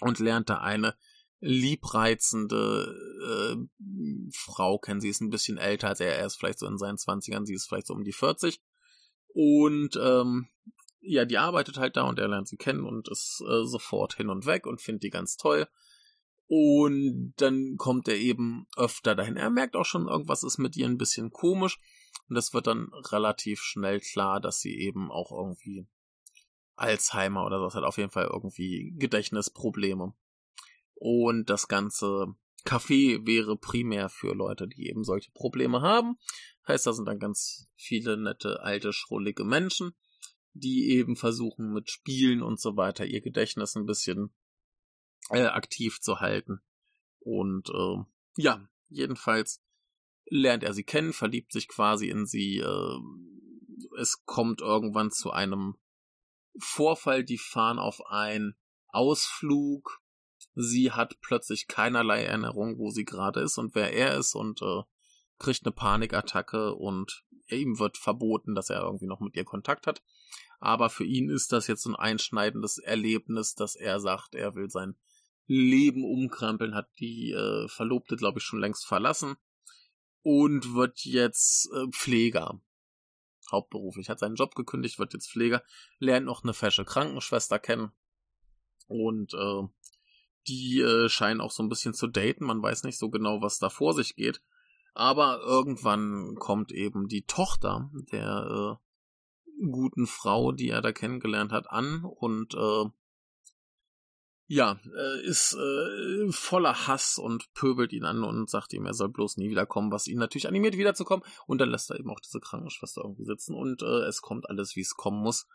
und lernt da eine liebreizende äh, Frau kennen. Sie ist ein bisschen älter als er. Er ist vielleicht so in seinen Zwanzigern, sie ist vielleicht so um die 40. Und ähm, ja, die arbeitet halt da und er lernt sie kennen und ist äh, sofort hin und weg und findet die ganz toll. Und dann kommt er eben öfter dahin. Er merkt auch schon, irgendwas ist mit ihr ein bisschen komisch. Und das wird dann relativ schnell klar, dass sie eben auch irgendwie Alzheimer oder was hat. Auf jeden Fall irgendwie Gedächtnisprobleme. Und das ganze Café wäre primär für Leute, die eben solche Probleme haben. Heißt, da sind dann ganz viele nette, alte, schrullige Menschen, die eben versuchen mit Spielen und so weiter ihr Gedächtnis ein bisschen äh, aktiv zu halten. Und äh, ja, jedenfalls lernt er sie kennen, verliebt sich quasi in sie. Äh, es kommt irgendwann zu einem Vorfall, die fahren auf einen Ausflug. Sie hat plötzlich keinerlei Erinnerung, wo sie gerade ist und wer er ist und äh, kriegt eine Panikattacke und ihm wird verboten, dass er irgendwie noch mit ihr Kontakt hat. Aber für ihn ist das jetzt ein einschneidendes Erlebnis, dass er sagt, er will sein Leben umkrempeln, hat die äh, Verlobte, glaube ich, schon längst verlassen und wird jetzt äh, Pfleger. Hauptberuflich, hat seinen Job gekündigt, wird jetzt Pfleger, lernt noch eine fesche Krankenschwester kennen und äh, die äh, scheinen auch so ein bisschen zu daten. Man weiß nicht so genau, was da vor sich geht. Aber irgendwann kommt eben die Tochter der äh, guten Frau, die er da kennengelernt hat, an und äh, ja, äh, ist äh, voller Hass und pöbelt ihn an und sagt ihm, er soll bloß nie wiederkommen, was ihn natürlich animiert, wiederzukommen. Und dann lässt er eben auch diese Krankenschwester irgendwie sitzen und äh, es kommt alles, wie es kommen muss.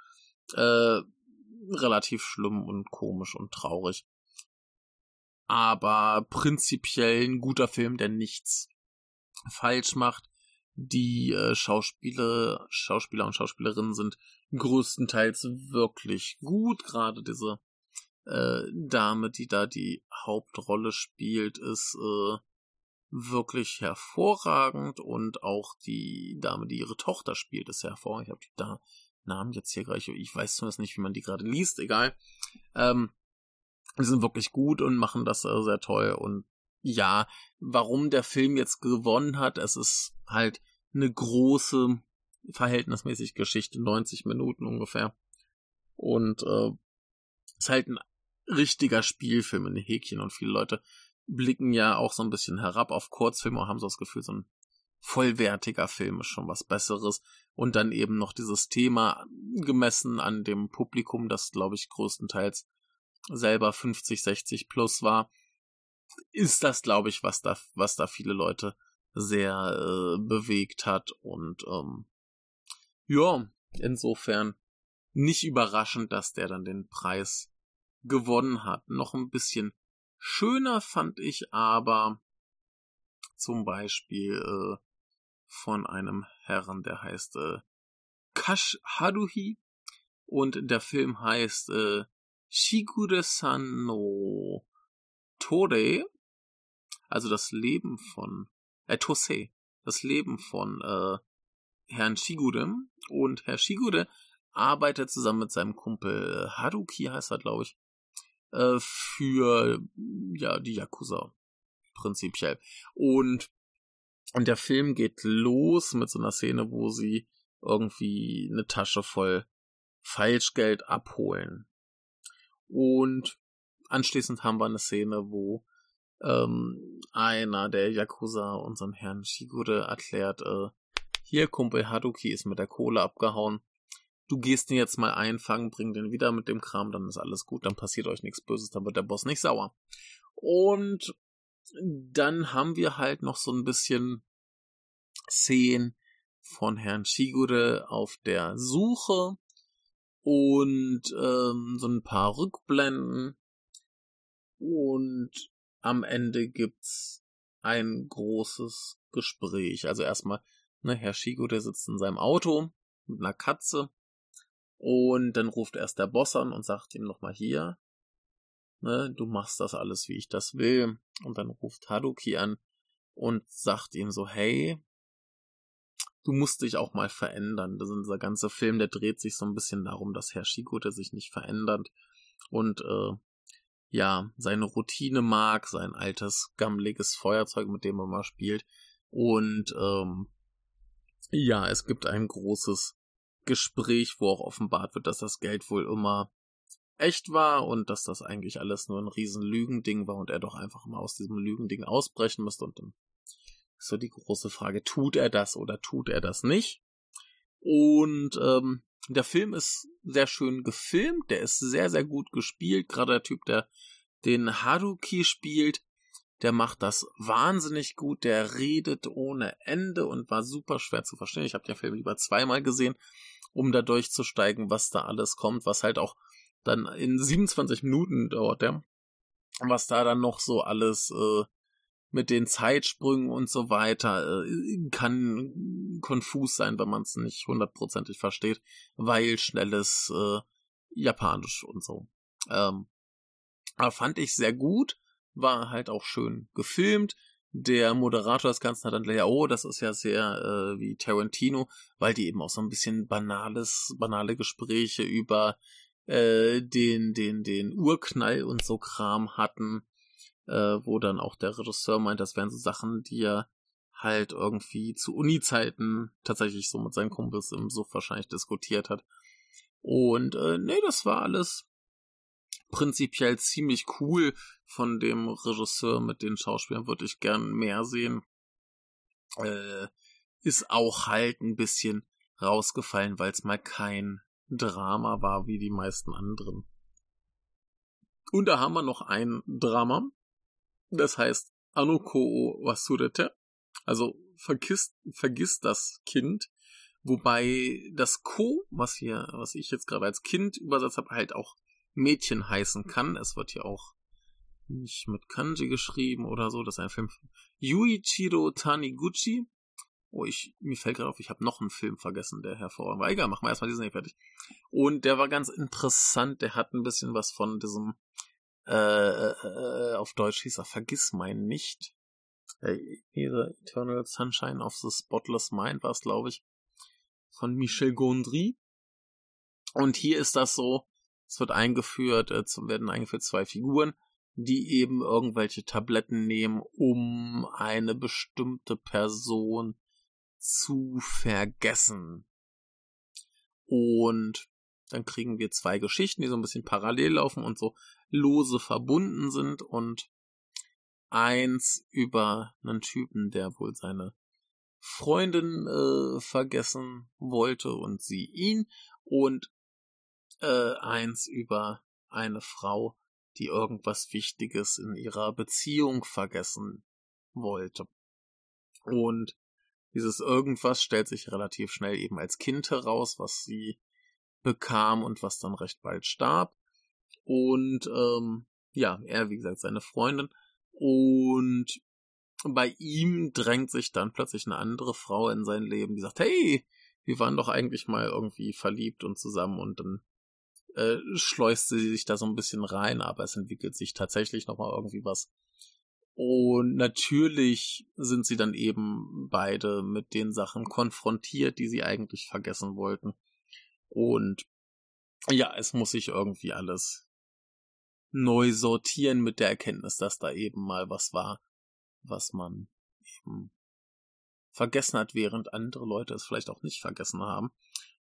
Relativ schlimm und komisch und traurig. Aber prinzipiell ein guter Film, der nichts falsch macht. Die äh, Schauspieler und Schauspielerinnen sind größtenteils wirklich gut. Gerade diese äh, Dame, die da die Hauptrolle spielt, ist äh, wirklich hervorragend und auch die Dame, die ihre Tochter spielt, ist hervorragend. Ich habe die da Namen jetzt hier gleich, ich weiß zumindest nicht, wie man die gerade liest, egal. Ähm, die sind wirklich gut und machen das äh, sehr toll und ja, warum der Film jetzt gewonnen hat, es ist halt eine große, verhältnismäßig Geschichte, 90 Minuten ungefähr. Und äh, ist halt ein richtiger Spielfilm in Häkchen und viele Leute blicken ja auch so ein bisschen herab auf Kurzfilme und haben so das Gefühl, so ein vollwertiger Film ist schon was Besseres. Und dann eben noch dieses Thema gemessen an dem Publikum, das glaube ich größtenteils selber 50, 60 plus war, ist das glaube ich, was da, was da viele Leute sehr äh, bewegt hat und ähm, ja, insofern nicht überraschend, dass der dann den Preis gewonnen hat. Noch ein bisschen schöner fand ich aber zum Beispiel äh, von einem Herren, der heißt äh, Kash Haruhi. Und der Film heißt äh, Shigure-san no Tore, also das Leben von äh, Tosei, das Leben von äh, Herrn Shigure. Und Herr Shigure arbeitet zusammen mit seinem Kumpel Haruki heißt er glaube ich äh, für ja die Yakuza prinzipiell. Und, und der Film geht los mit so einer Szene, wo sie irgendwie eine Tasche voll Falschgeld abholen. Und anschließend haben wir eine Szene, wo ähm, einer der Yakuza unseren Herrn Shigure erklärt, äh, hier Kumpel Haruki ist mit der Kohle abgehauen du gehst ihn jetzt mal einfangen, bring den wieder mit dem Kram, dann ist alles gut, dann passiert euch nichts Böses, dann wird der Boss nicht sauer. Und dann haben wir halt noch so ein bisschen Szenen von Herrn Shigure auf der Suche und ähm, so ein paar Rückblenden und am Ende gibt's ein großes Gespräch. Also erstmal, ne, Herr Shigure sitzt in seinem Auto mit einer Katze und dann ruft erst der Boss an und sagt ihm nochmal hier, ne, du machst das alles, wie ich das will. Und dann ruft Haruki an und sagt ihm so, hey, du musst dich auch mal verändern. Das ist dieser ganze Film, der dreht sich so ein bisschen darum, dass Herr Shigute sich nicht verändert. Und äh, ja seine Routine mag, sein altes gammeliges Feuerzeug, mit dem er mal spielt. Und ähm, ja, es gibt ein großes Gespräch, wo auch offenbart wird, dass das Geld wohl immer echt war und dass das eigentlich alles nur ein riesen Lügending war und er doch einfach mal aus diesem Lügending ausbrechen müsste und dann ist so die große Frage, tut er das oder tut er das nicht? Und ähm, der Film ist sehr schön gefilmt, der ist sehr, sehr gut gespielt. Gerade der Typ, der den Haruki spielt, der macht das wahnsinnig gut, der redet ohne Ende und war super schwer zu verstehen. Ich habe den Film lieber zweimal gesehen, um da durchzusteigen, was da alles kommt, was halt auch dann in 27 Minuten dauert der. Was da dann noch so alles äh, mit den Zeitsprüngen und so weiter äh, kann konfus sein, wenn man es nicht hundertprozentig versteht, weil schnelles äh, Japanisch und so. Ähm, aber fand ich sehr gut, war halt auch schön gefilmt. Der Moderator des Ganzen hat dann gleich, oh, das ist ja sehr äh, wie Tarantino, weil die eben auch so ein bisschen banales, banale Gespräche über äh, den, den, den Urknall und so Kram hatten äh, wo dann auch der Regisseur meint, das wären so Sachen, die er halt irgendwie zu Uni-Zeiten tatsächlich so mit seinen Kumpels im Suff wahrscheinlich diskutiert hat. Und äh, nee, das war alles prinzipiell ziemlich cool von dem Regisseur mit den Schauspielern, würde ich gern mehr sehen. Äh, ist auch halt ein bisschen rausgefallen, weil es mal kein Drama war wie die meisten anderen. Und da haben wir noch ein Drama, das heißt Anoko Wasurete. Also vergisst, vergiss das Kind. Wobei das Ko, was hier, was ich jetzt gerade als Kind übersetzt habe, halt auch Mädchen heißen kann. Es wird hier auch nicht mit Kanji geschrieben oder so. Das ist ein Film von Yuichiro Taniguchi. Oh, ich, mir fällt gerade auf, ich habe noch einen Film vergessen, der hervorragend war. Egal, machen wir erstmal diesen hier fertig. Und der war ganz interessant. Der hat ein bisschen was von diesem äh, äh, auf Deutsch hieß er Vergiss mein nicht. Äh, Eternal Sunshine of the Spotless Mind war es, glaube ich, von Michel Gondry. Und hier ist das so, es wird eingeführt, äh, werden eingeführt zwei Figuren, die eben irgendwelche Tabletten nehmen, um eine bestimmte Person zu vergessen. Und dann kriegen wir zwei Geschichten, die so ein bisschen parallel laufen und so lose verbunden sind und eins über einen Typen, der wohl seine Freundin äh, vergessen wollte und sie ihn und äh, eins über eine Frau, die irgendwas Wichtiges in ihrer Beziehung vergessen wollte. Und dieses irgendwas stellt sich relativ schnell eben als Kind heraus, was sie bekam und was dann recht bald starb. Und ähm, ja, er, wie gesagt, seine Freundin. Und bei ihm drängt sich dann plötzlich eine andere Frau in sein Leben, die sagt, hey, wir waren doch eigentlich mal irgendwie verliebt und zusammen und dann äh, schleust sie sich da so ein bisschen rein, aber es entwickelt sich tatsächlich nochmal irgendwie was. Und natürlich sind sie dann eben beide mit den Sachen konfrontiert, die sie eigentlich vergessen wollten. Und ja, es muss sich irgendwie alles neu sortieren mit der Erkenntnis, dass da eben mal was war, was man eben vergessen hat, während andere Leute es vielleicht auch nicht vergessen haben.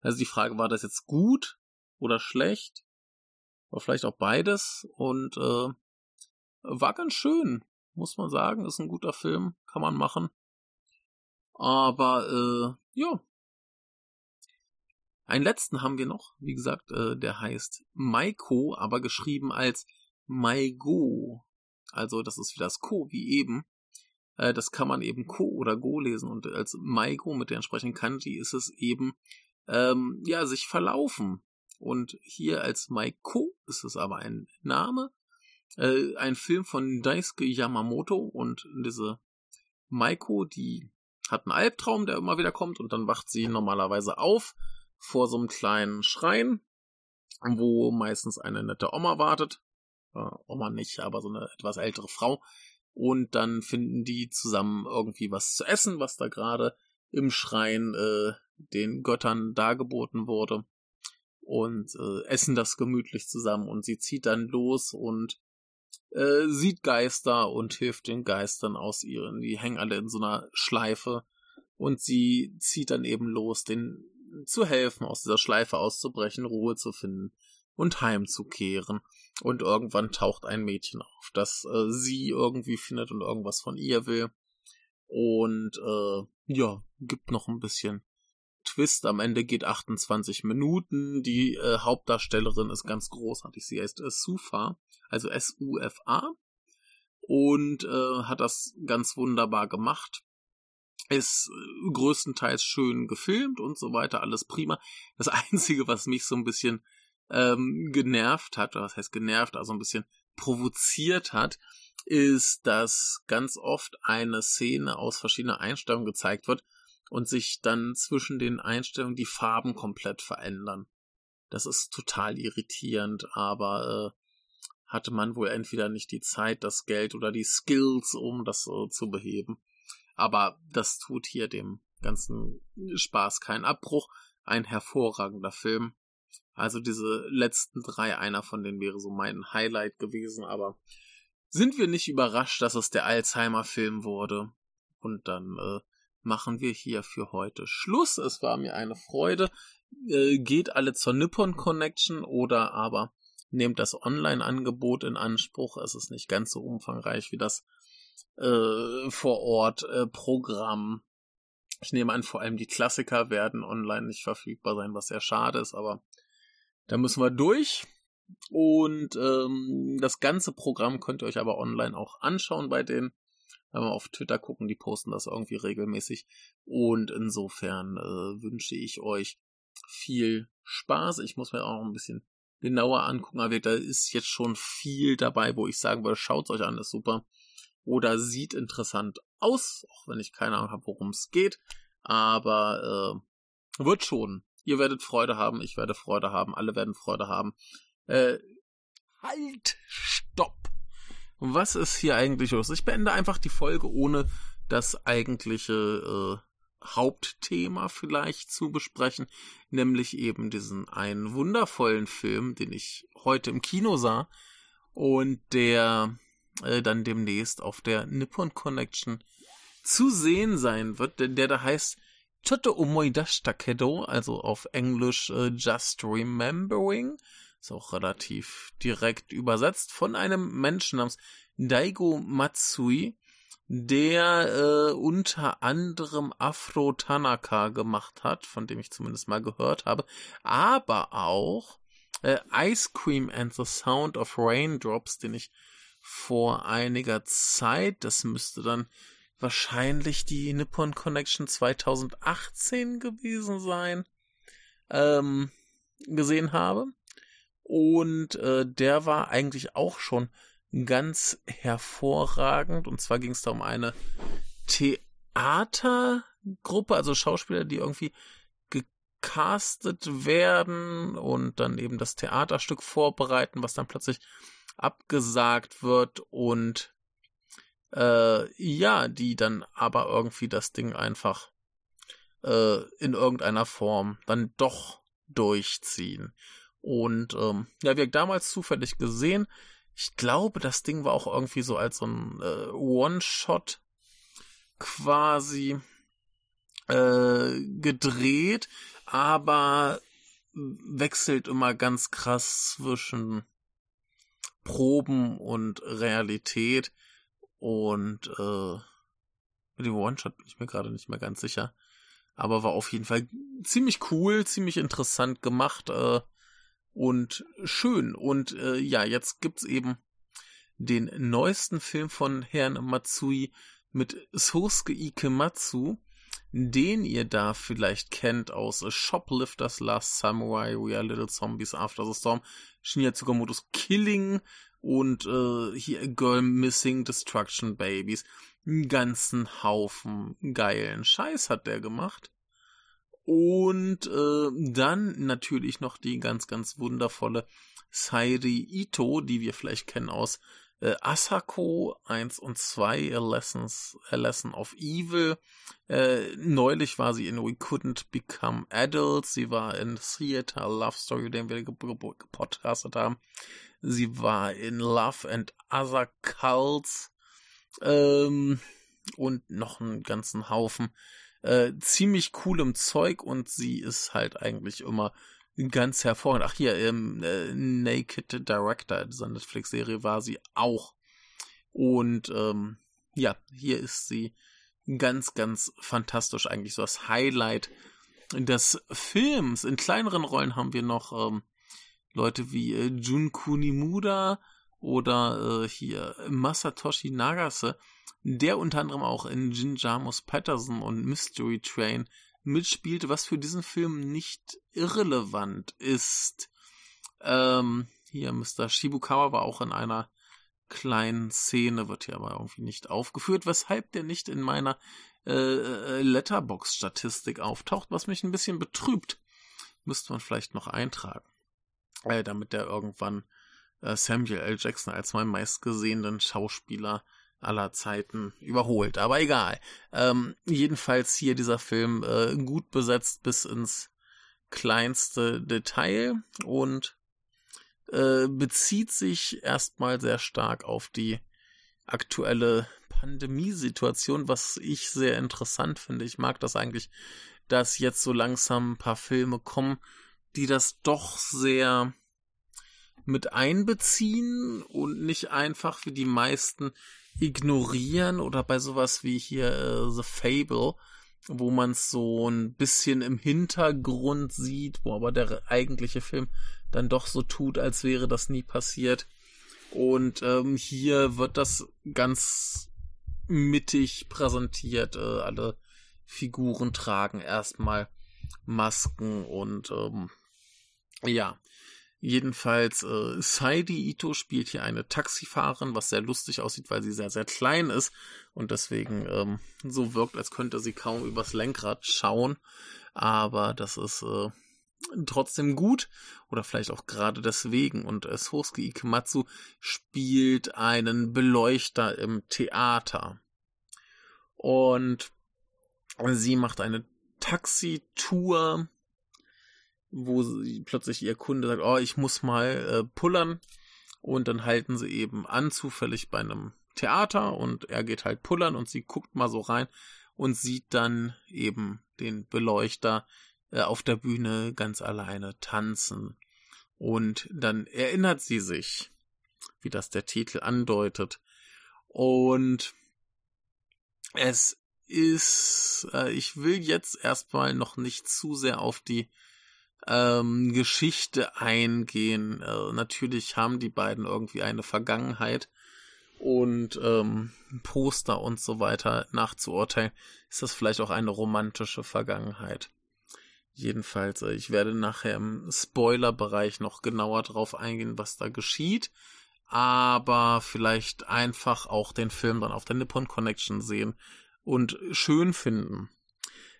Also die Frage, war das jetzt gut oder schlecht? Oder vielleicht auch beides und äh, war ganz schön, muss man sagen. Ist ein guter Film, kann man machen. Aber äh, ja. Einen letzten haben wir noch, wie gesagt, äh, der heißt Maiko, aber geschrieben als MyGo. Also das ist wie das Ko, wie eben. Äh, das kann man eben Ko oder Go lesen und als MyGo mit der entsprechenden Kanji ist es eben, ähm, ja, sich verlaufen. Und hier als Maiko ist es aber ein Name. Äh, ein Film von Daisuke Yamamoto und diese Maiko, die hat einen Albtraum, der immer wieder kommt und dann wacht sie normalerweise auf vor so einem kleinen Schrein, wo meistens eine nette Oma wartet äh, Oma nicht, aber so eine etwas ältere Frau. Und dann finden die zusammen irgendwie was zu essen, was da gerade im Schrein äh, den Göttern dargeboten wurde. Und äh, essen das gemütlich zusammen. Und sie zieht dann los und äh, sieht Geister und hilft den Geistern aus ihren. Die hängen alle in so einer Schleife und sie zieht dann eben los, den zu helfen, aus dieser Schleife auszubrechen, Ruhe zu finden und heimzukehren. Und irgendwann taucht ein Mädchen auf, das äh, sie irgendwie findet und irgendwas von ihr will. Und äh, ja, gibt noch ein bisschen Twist. Am Ende geht 28 Minuten. Die äh, Hauptdarstellerin ist ganz großartig. Sie heißt äh, Sufa, also S-U-F-A. Und äh, hat das ganz wunderbar gemacht. Ist äh, größtenteils schön gefilmt und so weiter, alles prima. Das [LAUGHS] Einzige, was mich so ein bisschen ähm, genervt hat, was heißt genervt, also ein bisschen provoziert hat, ist, dass ganz oft eine Szene aus verschiedenen Einstellungen gezeigt wird und sich dann zwischen den Einstellungen die Farben komplett verändern. Das ist total irritierend, aber äh, hatte man wohl entweder nicht die Zeit, das Geld oder die Skills, um das äh, zu beheben. Aber das tut hier dem ganzen Spaß keinen Abbruch. Ein hervorragender Film. Also diese letzten drei, einer von denen wäre so mein Highlight gewesen, aber sind wir nicht überrascht, dass es der Alzheimer-Film wurde. Und dann äh, machen wir hier für heute Schluss. Es war mir eine Freude. Äh, geht alle zur Nippon Connection oder aber nehmt das Online-Angebot in Anspruch. Es ist nicht ganz so umfangreich wie das äh, vor Ort äh, Programm. Ich nehme an, vor allem die Klassiker werden online nicht verfügbar sein, was sehr schade ist, aber da müssen wir durch. Und ähm, das ganze Programm könnt ihr euch aber online auch anschauen bei denen. Wenn wir auf Twitter gucken, die posten das irgendwie regelmäßig. Und insofern äh, wünsche ich euch viel Spaß. Ich muss mir auch ein bisschen genauer angucken, aber da ist jetzt schon viel dabei, wo ich sagen würde, schaut euch an, ist super oder sieht interessant aus, auch wenn ich keine Ahnung habe, worum es geht. Aber äh, wird schon. Ihr werdet Freude haben, ich werde Freude haben, alle werden Freude haben. Äh, halt, stopp. Was ist hier eigentlich los? Ich beende einfach die Folge, ohne das eigentliche äh, Hauptthema vielleicht zu besprechen, nämlich eben diesen einen wundervollen Film, den ich heute im Kino sah und der äh, dann demnächst auf der Nippon Connection zu sehen sein wird, denn der da heißt Choto Omoidashita Kedo, also auf Englisch äh, Just Remembering. Ist auch relativ direkt übersetzt von einem Menschen namens Daigo Matsui, der äh, unter anderem Afro Tanaka gemacht hat, von dem ich zumindest mal gehört habe, aber auch äh, Ice Cream and the Sound of Raindrops, den ich vor einiger Zeit, das müsste dann wahrscheinlich die Nippon Connection 2018 gewesen sein, ähm, gesehen habe. Und äh, der war eigentlich auch schon ganz hervorragend. Und zwar ging es da um eine Theatergruppe, also Schauspieler, die irgendwie gecastet werden und dann eben das Theaterstück vorbereiten, was dann plötzlich abgesagt wird und äh, ja, die dann aber irgendwie das Ding einfach äh, in irgendeiner Form dann doch durchziehen. Und ähm, ja, wir haben damals zufällig gesehen, ich glaube, das Ding war auch irgendwie so als so ein äh, One-Shot quasi äh, gedreht, aber wechselt immer ganz krass zwischen Proben und Realität. Und äh, mit dem One-Shot bin ich mir gerade nicht mehr ganz sicher. Aber war auf jeden Fall ziemlich cool, ziemlich interessant gemacht äh, und schön. Und äh, ja, jetzt gibt's eben den neuesten Film von Herrn Matsui mit Sosuke Ikematsu, den ihr da vielleicht kennt aus Shoplifters Last Samurai, We Are Little Zombies After the Storm, Shinya Tsukamotos Killing und äh, hier Girl Missing Destruction Babies. Einen ganzen Haufen geilen Scheiß hat der gemacht. Und äh, dann natürlich noch die ganz, ganz wundervolle Sairi Ito, die wir vielleicht kennen aus äh, Asako 1 und 2, A, Lessons, A Lesson of Evil. Äh, neulich war sie in We Couldn't Become Adults. Sie war in Theater Love Story, den wir gepodcastet haben. Sie war in Love and Other Cults ähm, und noch einen ganzen Haufen äh, ziemlich coolem Zeug und sie ist halt eigentlich immer ganz hervorragend. Ach hier, im äh, Naked Director dieser Netflix-Serie war sie auch. Und ähm, ja, hier ist sie ganz, ganz fantastisch eigentlich. So das Highlight des Films. In kleineren Rollen haben wir noch ähm, Leute wie äh, Jun Kunimura oder äh, hier Masatoshi Nagase, der unter anderem auch in Jin Jamus Patterson und Mystery Train mitspielte, was für diesen Film nicht irrelevant ist. Ähm, hier, Mr. Shibukawa war auch in einer kleinen Szene, wird hier aber irgendwie nicht aufgeführt, weshalb der nicht in meiner äh, äh Letterbox-Statistik auftaucht, was mich ein bisschen betrübt. Müsste man vielleicht noch eintragen. Äh, damit der irgendwann Samuel L. Jackson als meinen meistgesehenen Schauspieler aller Zeiten überholt. Aber egal. Ähm, jedenfalls hier dieser Film äh, gut besetzt bis ins kleinste Detail und äh, bezieht sich erstmal sehr stark auf die aktuelle Pandemiesituation, was ich sehr interessant finde. Ich mag das eigentlich, dass jetzt so langsam ein paar Filme kommen, die das doch sehr mit einbeziehen und nicht einfach wie die meisten ignorieren oder bei sowas wie hier äh, The Fable, wo man es so ein bisschen im Hintergrund sieht, wo aber der eigentliche Film dann doch so tut, als wäre das nie passiert. Und ähm, hier wird das ganz mittig präsentiert. Äh, alle Figuren tragen erstmal Masken und ähm, ja, Jedenfalls, äh, Saidi Ito spielt hier eine Taxifahrerin, was sehr lustig aussieht, weil sie sehr, sehr klein ist und deswegen ähm, so wirkt, als könnte sie kaum übers Lenkrad schauen. Aber das ist äh, trotzdem gut oder vielleicht auch gerade deswegen. Und äh, Sosuke Ikematsu spielt einen Beleuchter im Theater. Und sie macht eine Taxitour wo sie plötzlich ihr Kunde sagt, oh, ich muss mal äh, pullern. Und dann halten sie eben an, zufällig bei einem Theater und er geht halt pullern und sie guckt mal so rein und sieht dann eben den Beleuchter äh, auf der Bühne ganz alleine tanzen. Und dann erinnert sie sich, wie das der Titel andeutet. Und es ist, äh, ich will jetzt erstmal noch nicht zu sehr auf die ähm, Geschichte eingehen. Äh, natürlich haben die beiden irgendwie eine Vergangenheit und ähm, Poster und so weiter nachzuurteilen, ist das vielleicht auch eine romantische Vergangenheit. Jedenfalls, äh, ich werde nachher im Spoiler-Bereich noch genauer drauf eingehen, was da geschieht. Aber vielleicht einfach auch den Film dann auf der Nippon Connection sehen und schön finden.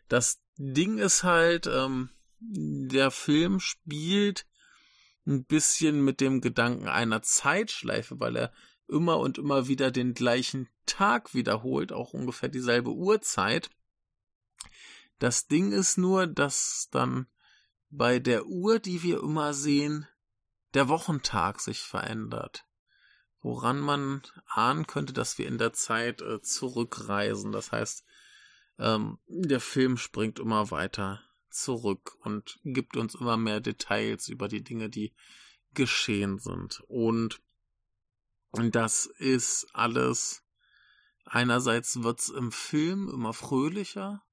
Das Ding ist halt, ähm, der Film spielt ein bisschen mit dem Gedanken einer Zeitschleife, weil er immer und immer wieder den gleichen Tag wiederholt, auch ungefähr dieselbe Uhrzeit. Das Ding ist nur, dass dann bei der Uhr, die wir immer sehen, der Wochentag sich verändert. Woran man ahnen könnte, dass wir in der Zeit äh, zurückreisen. Das heißt, ähm, der Film springt immer weiter zurück und gibt uns immer mehr Details über die Dinge, die geschehen sind. Und das ist alles, einerseits wird's im Film immer fröhlicher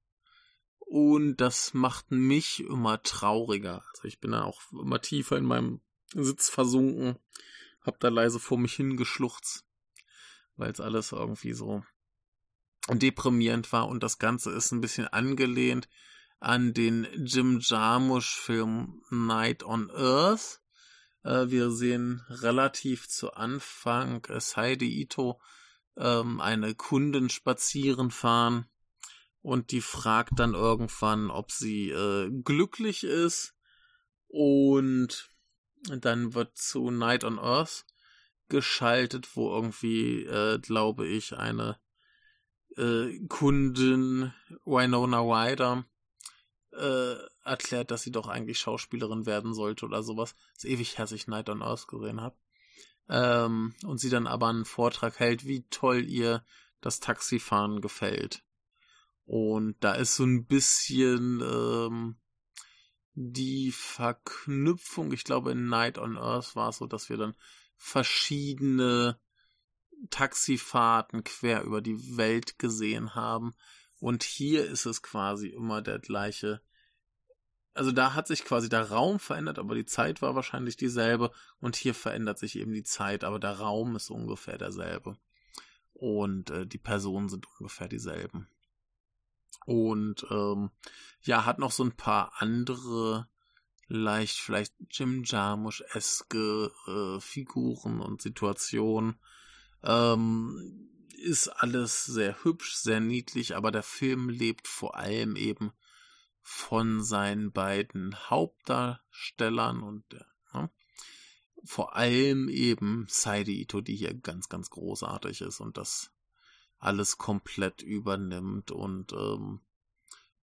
und das macht mich immer trauriger. Also ich bin dann auch immer tiefer in meinem Sitz versunken, hab da leise vor mich hingeschluchzt, weil es alles irgendwie so deprimierend war und das Ganze ist ein bisschen angelehnt an den Jim Jarmusch-Film Night on Earth. Äh, wir sehen relativ zu Anfang äh, Heidi Ito ähm, eine Kundin spazieren fahren und die fragt dann irgendwann, ob sie äh, glücklich ist und dann wird zu Night on Earth geschaltet, wo irgendwie, äh, glaube ich, eine Kundin Winona Ryder äh, erklärt, dass sie doch eigentlich Schauspielerin werden sollte oder sowas. ist ewig her, dass ich Night on Earth gesehen habe. ähm, und sie dann aber einen Vortrag hält, wie toll ihr das Taxifahren gefällt. Und da ist so ein bisschen ähm, die Verknüpfung, ich glaube in Night on Earth war es so, dass wir dann verschiedene Taxifahrten quer über die Welt gesehen haben. Und hier ist es quasi immer der gleiche. Also da hat sich quasi der Raum verändert, aber die Zeit war wahrscheinlich dieselbe. Und hier verändert sich eben die Zeit, aber der Raum ist ungefähr derselbe. Und äh, die Personen sind ungefähr dieselben. Und ähm, ja, hat noch so ein paar andere leicht vielleicht Jim Jarmusch-eske äh, Figuren und Situationen. Ähm, ist alles sehr hübsch, sehr niedlich, aber der Film lebt vor allem eben von seinen beiden Hauptdarstellern und der, ne? vor allem eben Saidi Ito, die hier ganz, ganz großartig ist und das alles komplett übernimmt und ähm,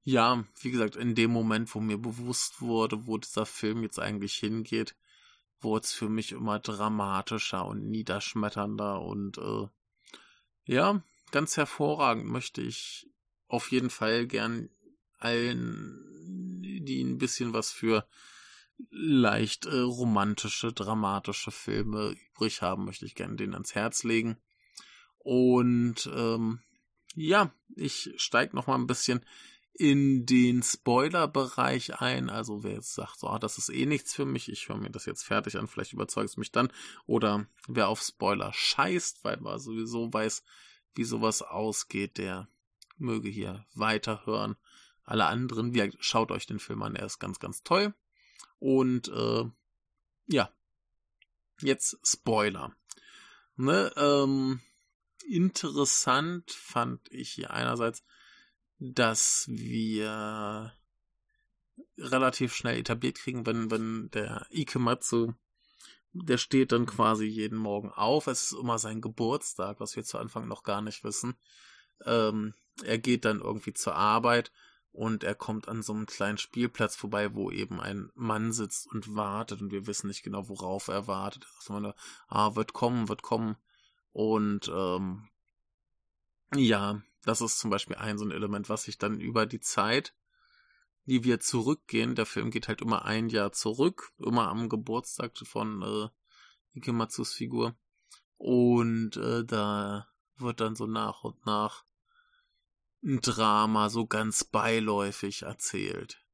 ja, wie gesagt, in dem Moment, wo mir bewusst wurde, wo dieser Film jetzt eigentlich hingeht, wurde es für mich immer dramatischer und niederschmetternder und äh, ja, ganz hervorragend möchte ich auf jeden Fall gern allen, die ein bisschen was für leicht äh, romantische, dramatische Filme übrig haben, möchte ich gerne den ans Herz legen. Und ähm, ja, ich steig noch mal ein bisschen in den Spoiler-Bereich ein. Also wer jetzt sagt, so, ah, das ist eh nichts für mich, ich höre mir das jetzt fertig an, vielleicht überzeugt es mich dann. Oder wer auf Spoiler scheißt, weil man sowieso weiß, wie sowas ausgeht, der möge hier weiterhören. Alle anderen, wie, schaut euch den Film an, er ist ganz, ganz toll. Und äh, ja, jetzt Spoiler. Ne, ähm, interessant fand ich hier einerseits, dass wir relativ schnell etabliert kriegen, wenn, wenn der Ikematsu, der steht dann quasi jeden Morgen auf. Es ist immer sein Geburtstag, was wir zu Anfang noch gar nicht wissen. Ähm, er geht dann irgendwie zur Arbeit und er kommt an so einem kleinen Spielplatz vorbei, wo eben ein Mann sitzt und wartet und wir wissen nicht genau, worauf er wartet. Sagt immer, ah, wird kommen, wird kommen. Und ähm, ja, das ist zum Beispiel ein so ein Element, was sich dann über die Zeit, die wir zurückgehen, der Film geht halt immer ein Jahr zurück, immer am Geburtstag von äh, Ikematsus Figur. Und äh, da wird dann so nach und nach ein Drama so ganz beiläufig erzählt.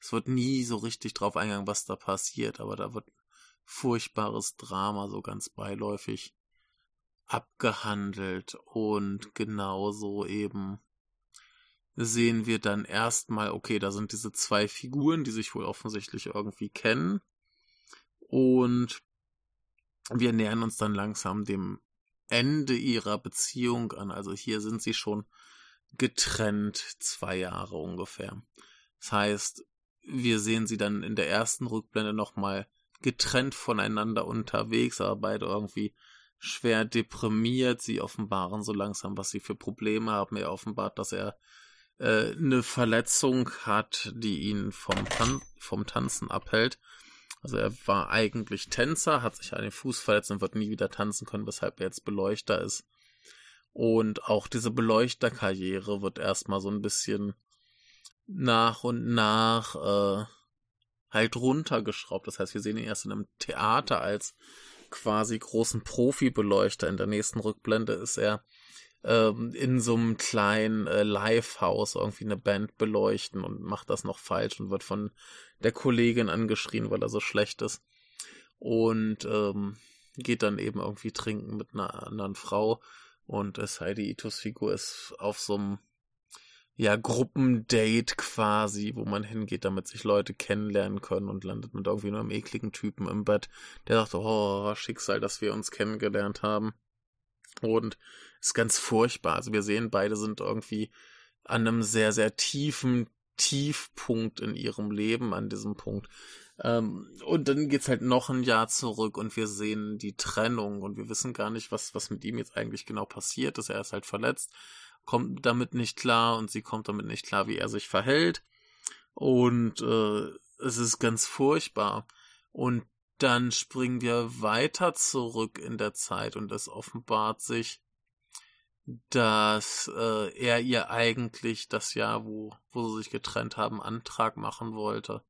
Es wird nie so richtig drauf eingegangen, was da passiert, aber da wird furchtbares Drama so ganz beiläufig abgehandelt und genauso eben sehen wir dann erstmal, okay, da sind diese zwei Figuren, die sich wohl offensichtlich irgendwie kennen und wir nähern uns dann langsam dem Ende ihrer Beziehung an. Also hier sind sie schon getrennt, zwei Jahre ungefähr. Das heißt, wir sehen sie dann in der ersten Rückblende nochmal getrennt voneinander unterwegs, aber beide irgendwie schwer deprimiert. Sie offenbaren so langsam, was sie für Probleme haben. Er offenbart, dass er äh, eine Verletzung hat, die ihn vom, Tan vom Tanzen abhält. Also er war eigentlich Tänzer, hat sich an den Fuß verletzt und wird nie wieder tanzen können, weshalb er jetzt Beleuchter ist. Und auch diese Beleuchterkarriere wird erstmal so ein bisschen nach und nach äh, halt runtergeschraubt. Das heißt, wir sehen ihn erst in einem Theater als quasi großen Profi-Beleuchter. In der nächsten Rückblende ist er ähm, in so einem kleinen äh, Live-Haus irgendwie eine Band beleuchten und macht das noch falsch und wird von der Kollegin angeschrien, weil er so schlecht ist. Und ähm, geht dann eben irgendwie trinken mit einer anderen Frau. Und äh, Heidi Itos Figur ist auf so einem ja, Gruppendate quasi, wo man hingeht, damit sich Leute kennenlernen können und landet mit irgendwie nur einem ekligen Typen im Bett, der sagt, oh, Schicksal, dass wir uns kennengelernt haben. Und ist ganz furchtbar. Also wir sehen, beide sind irgendwie an einem sehr, sehr tiefen Tiefpunkt in ihrem Leben, an diesem Punkt. Ähm, und dann geht's halt noch ein Jahr zurück und wir sehen die Trennung und wir wissen gar nicht, was, was mit ihm jetzt eigentlich genau passiert ist. Er ist halt verletzt kommt damit nicht klar und sie kommt damit nicht klar, wie er sich verhält. Und äh, es ist ganz furchtbar. Und dann springen wir weiter zurück in der Zeit und es offenbart sich, dass äh, er ihr eigentlich das Jahr, wo, wo sie sich getrennt haben, Antrag machen wollte.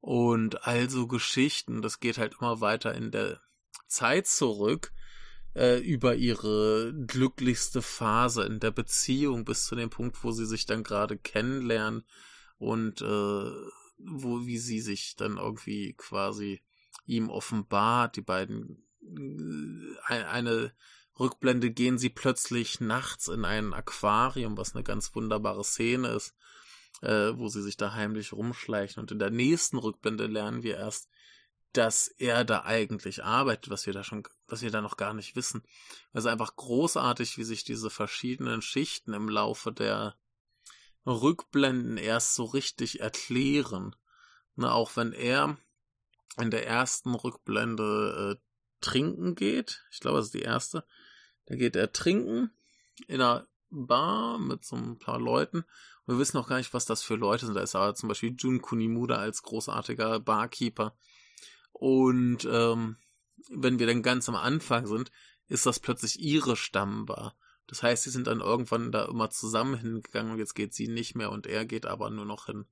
Und also Geschichten, das geht halt immer weiter in der Zeit zurück, äh, über ihre glücklichste Phase in der Beziehung bis zu dem Punkt, wo sie sich dann gerade kennenlernen und äh, wo wie sie sich dann irgendwie quasi ihm offenbart, die beiden äh, eine Rückblende gehen sie plötzlich nachts in ein Aquarium, was eine ganz wunderbare Szene ist, äh, wo sie sich da heimlich rumschleichen. Und in der nächsten Rückblende lernen wir erst, dass er da eigentlich arbeitet, was wir da schon, was wir da noch gar nicht wissen. Also einfach großartig, wie sich diese verschiedenen Schichten im Laufe der Rückblenden erst so richtig erklären. Na, auch wenn er in der ersten Rückblende äh, trinken geht, ich glaube, das ist die erste, da geht er trinken in einer Bar mit so ein paar Leuten. Und wir wissen noch gar nicht, was das für Leute sind. Da ist aber zum Beispiel Jun Kunimura als großartiger Barkeeper. Und ähm, wenn wir dann ganz am Anfang sind, ist das plötzlich ihre Stammbar. Das heißt, sie sind dann irgendwann da immer zusammen hingegangen und jetzt geht sie nicht mehr und er geht aber nur noch hin.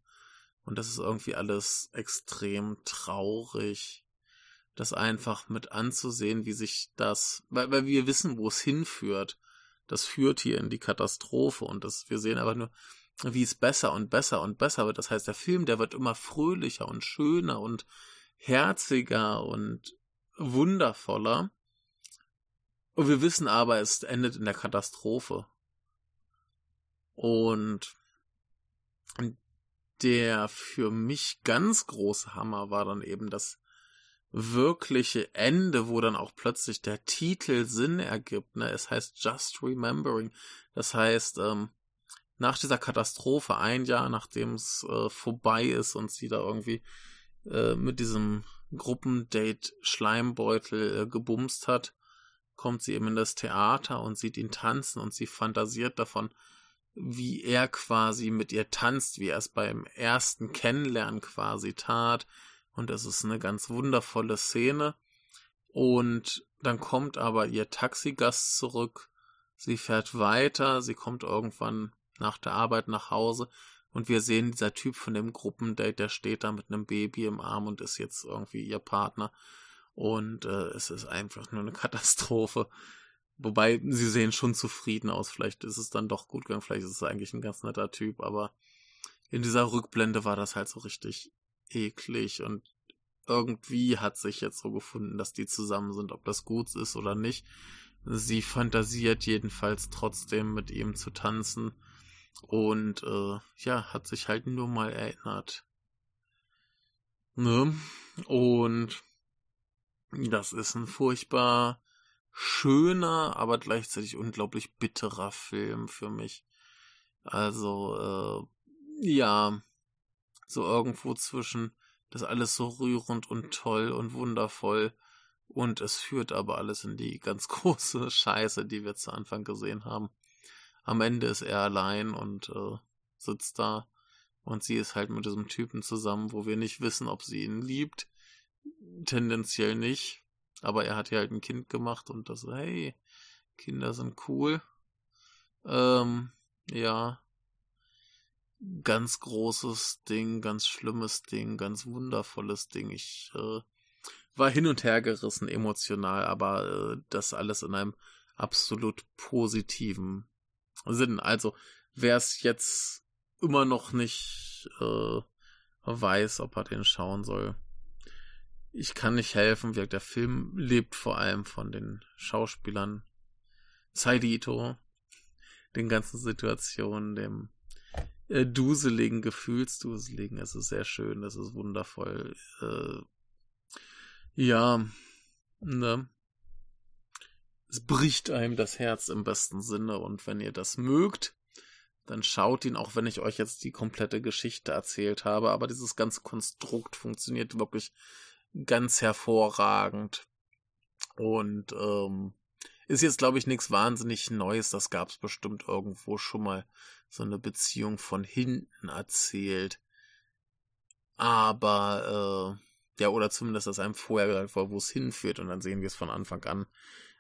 Und das ist irgendwie alles extrem traurig, das einfach mit anzusehen, wie sich das, weil, weil wir wissen, wo es hinführt. Das führt hier in die Katastrophe und das, wir sehen aber nur, wie es besser und besser und besser wird. Das heißt, der Film, der wird immer fröhlicher und schöner und herziger und wundervoller. Und wir wissen aber, es endet in der Katastrophe. Und der für mich ganz große Hammer war dann eben das wirkliche Ende, wo dann auch plötzlich der Titel Sinn ergibt. Ne? Es heißt Just Remembering. Das heißt, ähm, nach dieser Katastrophe, ein Jahr nachdem es äh, vorbei ist und sie da irgendwie äh, mit diesem Gruppendate Schleimbeutel äh, gebumst hat, kommt sie eben in das Theater und sieht ihn tanzen und sie fantasiert davon, wie er quasi mit ihr tanzt, wie er es beim ersten Kennenlernen quasi tat. Und es ist eine ganz wundervolle Szene. Und dann kommt aber ihr Taxigast zurück. Sie fährt weiter. Sie kommt irgendwann nach der Arbeit nach Hause und wir sehen, dieser Typ von dem Gruppendate, der steht da mit einem Baby im Arm und ist jetzt irgendwie ihr Partner. Und äh, es ist einfach nur eine [LAUGHS] Katastrophe. Wobei, sie sehen schon zufrieden aus. Vielleicht ist es dann doch gut gegangen. Vielleicht ist es eigentlich ein ganz netter Typ. Aber in dieser Rückblende war das halt so richtig eklig. Und irgendwie hat sich jetzt so gefunden, dass die zusammen sind. Ob das gut ist oder nicht. Sie fantasiert jedenfalls trotzdem mit ihm zu tanzen. Und äh, ja, hat sich halt nur mal erinnert. Ne? Und das ist ein furchtbar schöner, aber gleichzeitig unglaublich bitterer Film für mich. Also, äh, ja, so irgendwo zwischen das alles so rührend und toll und wundervoll und es führt aber alles in die ganz [LAUGHS] große Scheiße, die wir zu Anfang gesehen haben am Ende ist er allein und äh, sitzt da und sie ist halt mit diesem Typen zusammen, wo wir nicht wissen, ob sie ihn liebt. Tendenziell nicht. Aber er hat ja halt ein Kind gemacht und das, hey, Kinder sind cool. Ähm, ja. Ganz großes Ding, ganz schlimmes Ding, ganz wundervolles Ding. Ich äh, war hin und her gerissen emotional, aber äh, das alles in einem absolut positiven Sinn. Also, wer es jetzt immer noch nicht äh, weiß, ob er den schauen soll, ich kann nicht helfen. Der Film lebt vor allem von den Schauspielern. Saidito, den ganzen Situationen, dem äh, duseligen, gefühlsduseligen. Es ist sehr schön, es ist wundervoll. Äh, ja, ne? es bricht einem das Herz im besten Sinne und wenn ihr das mögt, dann schaut ihn, auch wenn ich euch jetzt die komplette Geschichte erzählt habe, aber dieses ganze Konstrukt funktioniert wirklich ganz hervorragend und ähm, ist jetzt, glaube ich, nichts wahnsinnig Neues, das gab es bestimmt irgendwo schon mal, so eine Beziehung von hinten erzählt. Aber Ja, oder zumindest, dass einem vorher gesagt wurde, wo es hinführt und dann sehen wir es von Anfang an.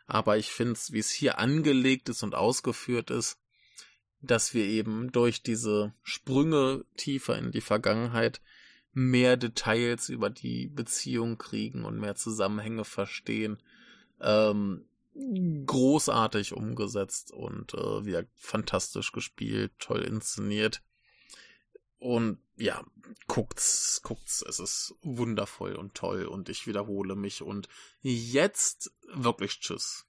Aber ich finde es, wie es hier angelegt ist und ausgeführt ist, dass wir eben durch diese Sprünge tiefer in die Vergangenheit mehr Details über die Beziehung kriegen und mehr Zusammenhänge verstehen. Ähm, großartig umgesetzt und äh, wieder fantastisch gespielt, toll inszeniert. Und ja, guckt's, guckt's, es ist wundervoll und toll und ich wiederhole mich und jetzt wirklich tschüss.